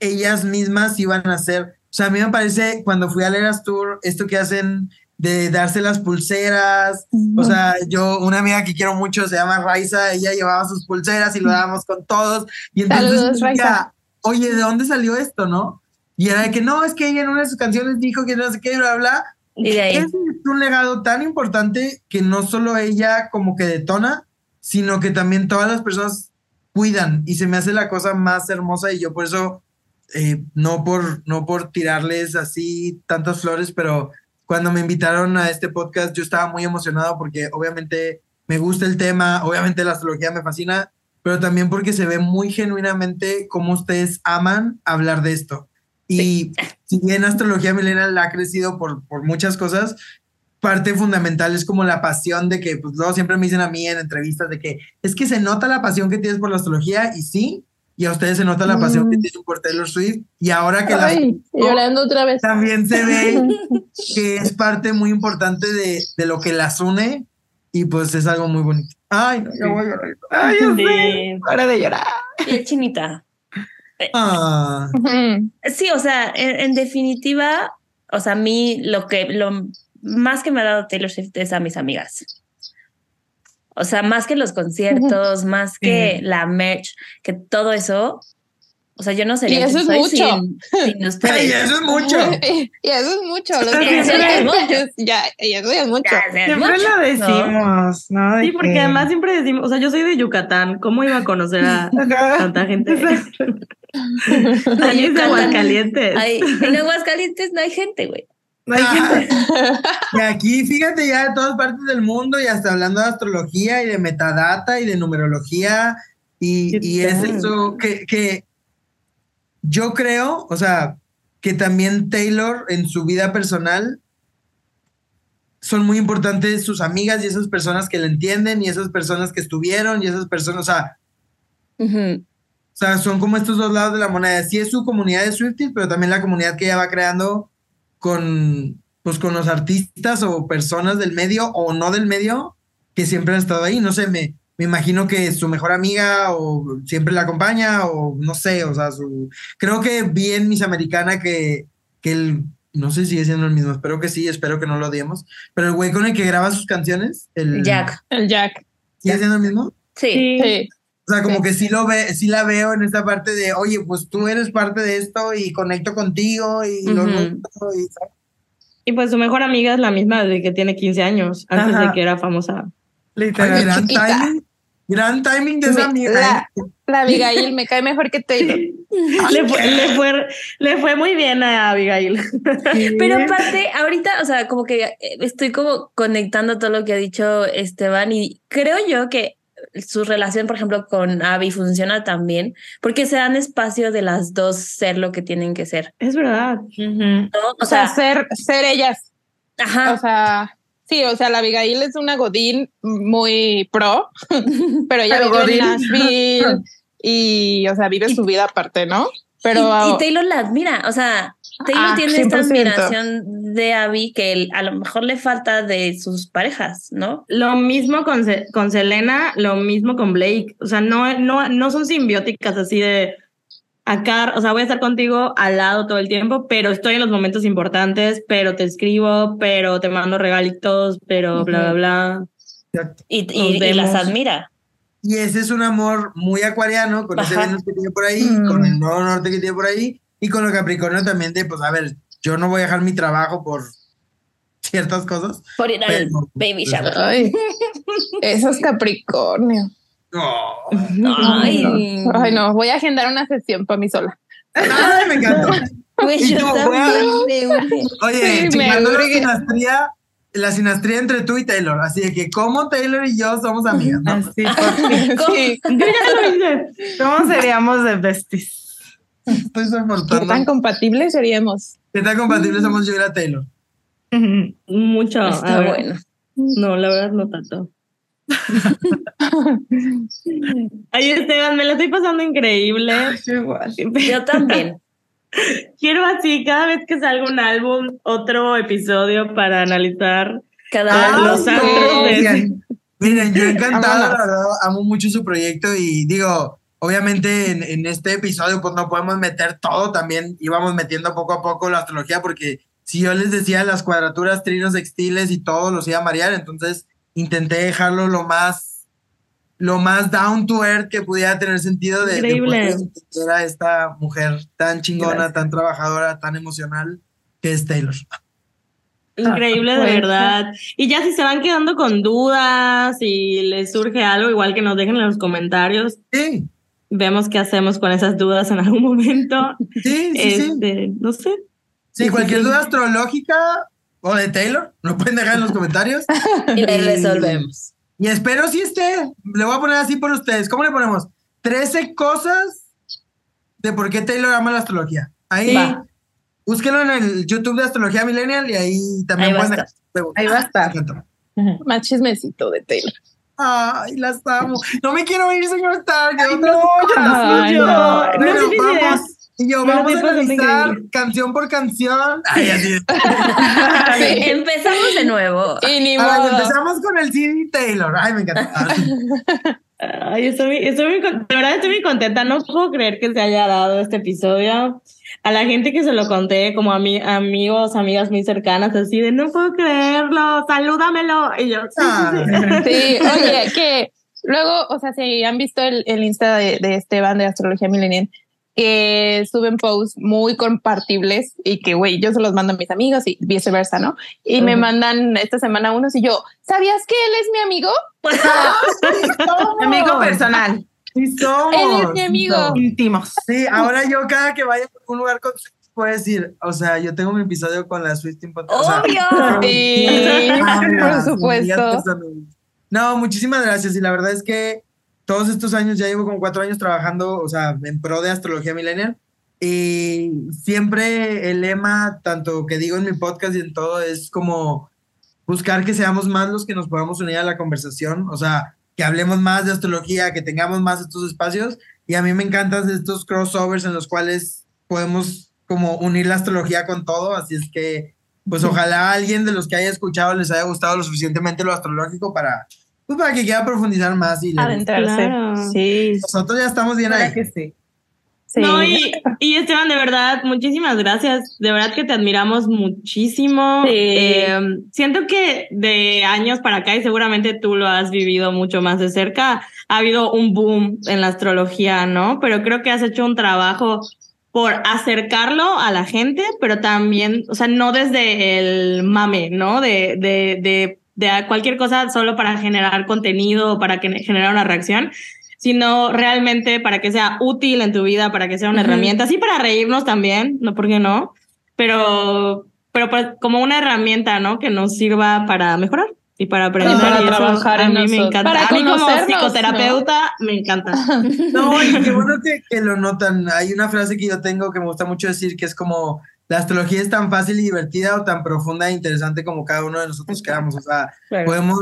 ellas mismas iban a hacer. O sea, a mí me parece cuando fui a Leras Tour, esto que hacen de darse las pulseras. O sea, yo, una amiga que quiero mucho se llama Raiza, ella llevaba sus pulseras y lo dábamos con todos. Y entonces, Saludos, decía, Raiza. oye, ¿de dónde salió esto, no? Y era de que no, es que ella en una de sus canciones dijo que no sé qué, bla, bla. Y de ahí. Es un legado tan importante que no solo ella como que detona, sino que también todas las personas cuidan y se me hace la cosa más hermosa y yo por eso, eh, no, por, no por tirarles así tantas flores, pero cuando me invitaron a este podcast yo estaba muy emocionado porque obviamente me gusta el tema, obviamente la astrología me fascina, pero también porque se ve muy genuinamente cómo ustedes aman hablar de esto. Y si bien Astrología Millennial ha crecido por, por muchas cosas, parte fundamental es como la pasión de que, pues luego siempre me dicen a mí en entrevistas de que es que se nota la pasión que tienes por la astrología y sí, y a ustedes se nota la pasión que Mm. tienen por Taylor Swift y ahora que las Ay, llorando otra vez. también se ve que es parte muy importante de, de lo que las une y pues es algo muy bonito. Ay, no, ya voy a llorar. Ay, sé. Sí. Para de llorar. Bien chinita. Ah, Ujú. Sí, o sea, en, en definitiva, o sea, a mí lo que lo más que me ha dado Taylor Swift es a mis amigas. O sea, más que los conciertos, más que la merch, que todo eso. O sea, yo no sería Y eso es mucho. sin, sin ay, ustedes. eso es mucho. y eso es mucho. Lo Sí, que sí, ya, es mucho. ya, y eso ya es mucho. Ya, ya es Siempre mucho, lo ¿no? decimos, ¿no? De Sí, porque que- además siempre decimos, o sea, yo soy de Yucatán, ¿cómo iba a conocer a tanta gente? Ahí es. Aguascalientes. Ay, en Aguascalientes no hay gente, güey. No hay gente. Y aquí, fíjate, ya de todas partes del mundo y hasta hablando de astrología y de metadata y de numerología y, ¿Qué y es eso que, que yo creo, o sea, que también Taylor en su vida personal son muy importantes sus amigas y esas personas que le entienden y esas personas que estuvieron y esas personas, o sea, Ujú. o sea, son como estos dos lados de la moneda. Sí es su comunidad de Swifties, pero también la comunidad que ella va creando con, pues, con los artistas o personas del medio o no del medio que siempre han estado ahí. No sé, me, me imagino que su mejor amiga o siempre la acompaña o no sé, o sea, su... Creo que vi en Miss Americana que, que el... No sé si sigue siendo el mismo, espero que sí, espero que no lo odiemos. Pero el güey con el que graba sus canciones, el... Jack. El Jack. ¿Sigue siendo el mismo? Sí. Sí. O sea, como Sí. que sí lo ve, sí la veo en esta parte de, oye, pues tú eres parte de esto y conecto contigo y lo nuestro y ¿sabes? Y pues su mejor amiga es la misma desde que tiene 15 años, antes Ajá. de que era famosa. Ay, Literal. gran chiquita. timing, gran timing de esa Mi- amiga. la, ¿eh? la Abigail me cae mejor que Taylor. Le fue, le, fue, le fue muy bien a Abigail. Pero aparte, ahorita, o sea, como que eh, estoy como conectando todo lo que ha dicho Esteban y creo yo que su relación, por ejemplo, con Abby funciona también porque se dan espacio de las dos ser lo que tienen que ser. Es verdad. Ujú. ¿no? O sea, ser, ser ellas. ajá. O sea, sí, o sea, la Abigail es una Godín muy pro, pero ella Pero vive Godín. en Nashville y, o sea, vive su vida aparte, ¿no? Pero y, y Taylor la admira, o sea, Taylor Ah, tiene esta 100%. admiración de Abby que él- a lo mejor le falta de sus parejas, ¿no? Lo mismo con, Se- con Selena, lo mismo con Blake. O sea, no, no, no son simbióticas así de acá, o sea, voy a estar contigo al lado todo el tiempo, pero estoy en los momentos importantes, pero te escribo, pero te mando regalitos, pero bla, bla, bla. Y, y- y las admira. Y ese es un amor muy acuariano, con ese Ajá. Venus que tiene por ahí, Mm. con el nuevo norte que tiene por ahí, y con lo Capricornio también de, pues, a ver, yo no voy a dejar mi trabajo por ciertas cosas. Por ir al baby shower. Ay, eso es Capricornio. No. Ay, Ay, no, voy a agendar una sesión para mí sola. Ay, me encantó. Yo tú, voy a-. Oye, Sí, la sinastría, la sinastría entre tú y Taylor. Así de que como Taylor y yo somos amigas, ¿no? Así, por fin. Sí. ¿Cómo seríamos de besties? Estoy ¿qué tan compatibles seríamos? ¿Qué tan compatibles somos yo y la Taylor? Mucho. Está ver. bueno. No, la verdad no tanto. Ay, Esteban, me la estoy pasando increíble. Yo también. Quiero así, cada vez que salga un álbum, otro episodio para analizar. Cada los de- Miren, miren, yo encantado, la verdad, amo mucho su proyecto y digo, obviamente en, en este episodio pues no podemos meter todo, también íbamos metiendo poco a poco la astrología porque si yo les decía las cuadraturas, trinos, sextiles y todo los iba a marear, entonces intenté dejarlo lo más lo más down to earth que pudiera tener sentido de, de Increíble. poder entender a esta mujer tan chingona, Gracias. tan trabajadora, tan emocional que es Taylor. Increíble, de pues, verdad. Y ya si se van quedando con dudas y les surge algo, igual que nos dejen en los comentarios, Sí, vemos qué hacemos con esas dudas en algún momento. sí, sí, sí. este, No sé. Sí, cualquier duda astrológica o de Taylor, lo pueden dejar en los comentarios. Y le resolvemos. Y espero si esté, le voy a poner así por ustedes. ¿Cómo le ponemos? 13 cosas de por qué Taylor ama la astrología. Ahí, Va. búsquenlo en el YouTube de Astrología Millennial y ahí también Ahí va a pueden. Ahí va a estar. Más chismecito de Taylor. Ay, las amo. No me quiero ir, señor Stark. Ay, no, yo yo, no. no tienes idea. vamos, y yo, vamos a analizar canción por canción. Ay, así. Empezamos de nuevo. Y ni ver, modo. empezamos con el CD Taylor. Ay, me encanta. Ay, estoy, muy- estoy muy, de verdad estoy muy contenta. No puedo creer que se haya dado este episodio. A la gente que se lo conté, como a mi, amigos, amigas muy cercanas, así de no puedo creerlo, salúdamelo. Y yo, sí, sí, Ah. sí. Sí, oye, que luego, o sea, si han visto el, el Insta de, de Esteban de Astrología Millennial, que suben posts muy compartibles y que, güey, yo se los mando a mis amigos y viceversa, ¿no? Y me mandan esta semana unos y yo, ¿sabías que él es mi amigo? Amigo personal. Sí somos. Él es mi amigo. Íntimos. Sí, ahora yo cada que vaya a un lugar con puedo decir, o sea, yo tengo mi episodio con la Swift Podcast. o sea, ¡Obvio! Sí, por supuesto. No, muchísimas gracias. Y la verdad es que todos estos años, ya llevo como cuatro años trabajando, o sea, en pro de astrología millennial. Y siempre el lema, tanto que digo en mi podcast y en todo, es como buscar que seamos más los que nos podamos unir a la conversación. O sea, que hablemos más de astrología, que tengamos más estos espacios. Y a mí me encantan estos crossovers en los cuales podemos como unir la astrología con todo. Así es que, pues ojalá alguien de los que haya escuchado les haya gustado lo suficientemente lo astrológico para, pues, para que quiera profundizar más. Y. Adentrarse. Claro. Sí, nosotros ya estamos bien ahí. sí. sí. No, y, y Esteban, de verdad, muchísimas gracias. De verdad que te admiramos muchísimo. Sí. Eh, siento que de años para acá, y seguramente tú lo has vivido mucho más de cerca, ha habido un boom en la astrología, ¿no? Pero creo que has hecho un trabajo por acercarlo a la gente, pero también, o sea, no desde el mame, ¿no? De, de, de, de cualquier cosa solo para generar contenido o para que, generar una reacción, sino realmente para que sea útil en tu vida, para que sea una Ujú. herramienta, sí para reírnos también, no porque no, pero, pero pues como una herramienta, ¿no? Que nos sirva para mejorar y para aprender. para y eso trabajar a en mí me nosotros. encanta. Para a mí como psicoterapeuta me encanta. No, y qué bueno que, que lo notan. Hay una frase que yo tengo que me gusta mucho decir, que es como, la astrología es tan fácil y divertida o tan profunda e interesante como cada uno de nosotros queramos. O sea, podemos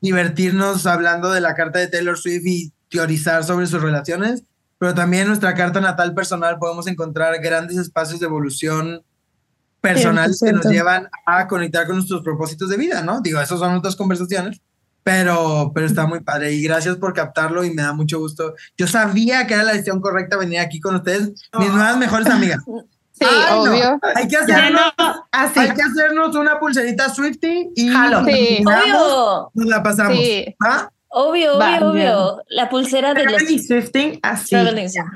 divertirnos hablando de la carta de Taylor Swift y teorizar sobre sus relaciones, pero también en nuestra carta natal personal podemos encontrar grandes espacios de evolución personales que nos 100%. llevan a conectar con nuestros propósitos de vida, ¿no? Digo, esas son otras conversaciones, pero, pero está muy padre y gracias por captarlo y me da mucho gusto. Yo sabía que era la decisión correcta venir aquí con ustedes, mis nuevas mejores amigas. Sí, Ay, no. obvio. Hay que hacernos, no, Así. hay que hacernos una pulserita Swifty y Jalo. Sí. Obvio, nos la pasamos. Sí. ¿va? obvio, Va, obvio, obvio. La pulsera de los Swifting, así.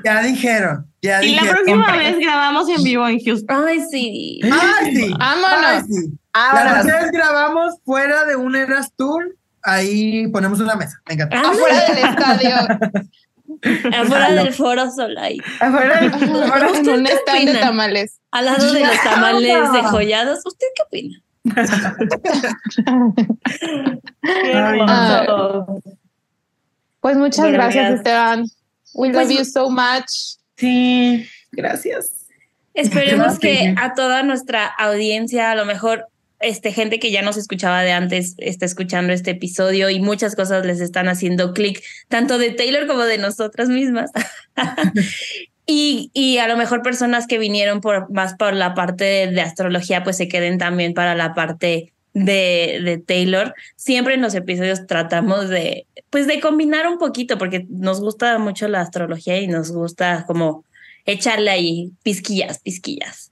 Ya dijeron, ya y la dijeron. próxima vez grabamos en vivo en Houston. Ay, sí. ¡Ay, sí! Vámonos. ¡Ay, sí! La vez grabamos fuera de un Eras Tour, ahí ponemos una mesa, me encanta. Afuera del estadio, Afuera del foro Solay. Afuera del- ¿Usted un stand de tamales. Al lado de los tamales dejollados, ¿usted qué opina? Ah. Pues muchas gracias. Esteban. We Pues- love you so much. Sí, gracias. Esperemos que a toda nuestra audiencia, a lo mejor este, gente que ya nos escuchaba de antes está escuchando este episodio y muchas cosas les están haciendo clic, tanto de Taylor como de nosotras mismas. y, y a lo mejor personas que vinieron por más por la parte de, astrología, pues se queden también para la parte de, de Taylor. Siempre en los episodios tratamos de, pues de combinar un poquito, porque nos gusta mucho la astrología y nos gusta como echarle ahí pizquillas, pizquillas.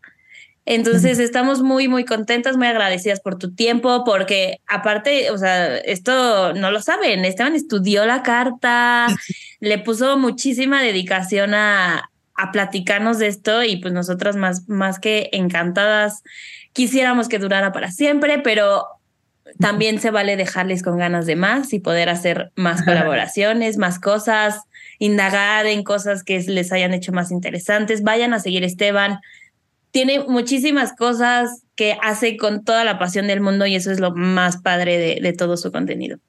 Entonces estamos muy, muy contentas, muy agradecidas por tu tiempo, porque aparte, o sea, esto no lo saben, Esteban estudió la carta, le puso muchísima dedicación a, a platicarnos de esto y pues nosotras más, más que encantadas quisiéramos que durara para siempre, pero también se vale dejarles con ganas de más y poder hacer más colaboraciones, más cosas, indagar en cosas que les hayan hecho más interesantes. Vayan a seguir Esteban. Tiene muchísimas cosas que hace con toda la pasión del mundo y eso es lo más padre de, de todo su contenido.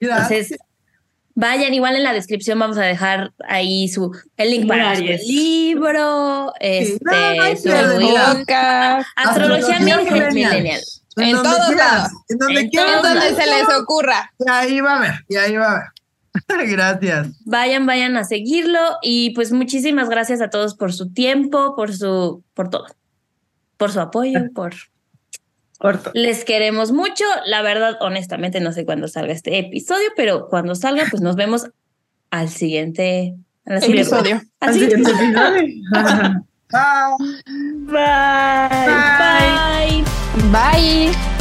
Entonces, vayan, igual en la descripción vamos a dejar ahí su el link para su libro, este, no, su. Boca, Astrología. Millennial. En todos lados. En donde En todos donde se les ocurra. Y ahí va a ver, y ahí va a ver. Gracias. Vayan, vayan a seguirlo y pues muchísimas gracias a todos por su tiempo, por su, por todo, por su apoyo, por Corto. les queremos mucho. La verdad, honestamente, no sé cuándo salga este episodio, pero cuando salga, pues nos vemos al siguiente al Episodio. siguiente- Al siguiente-. Bye. Bye. Bye.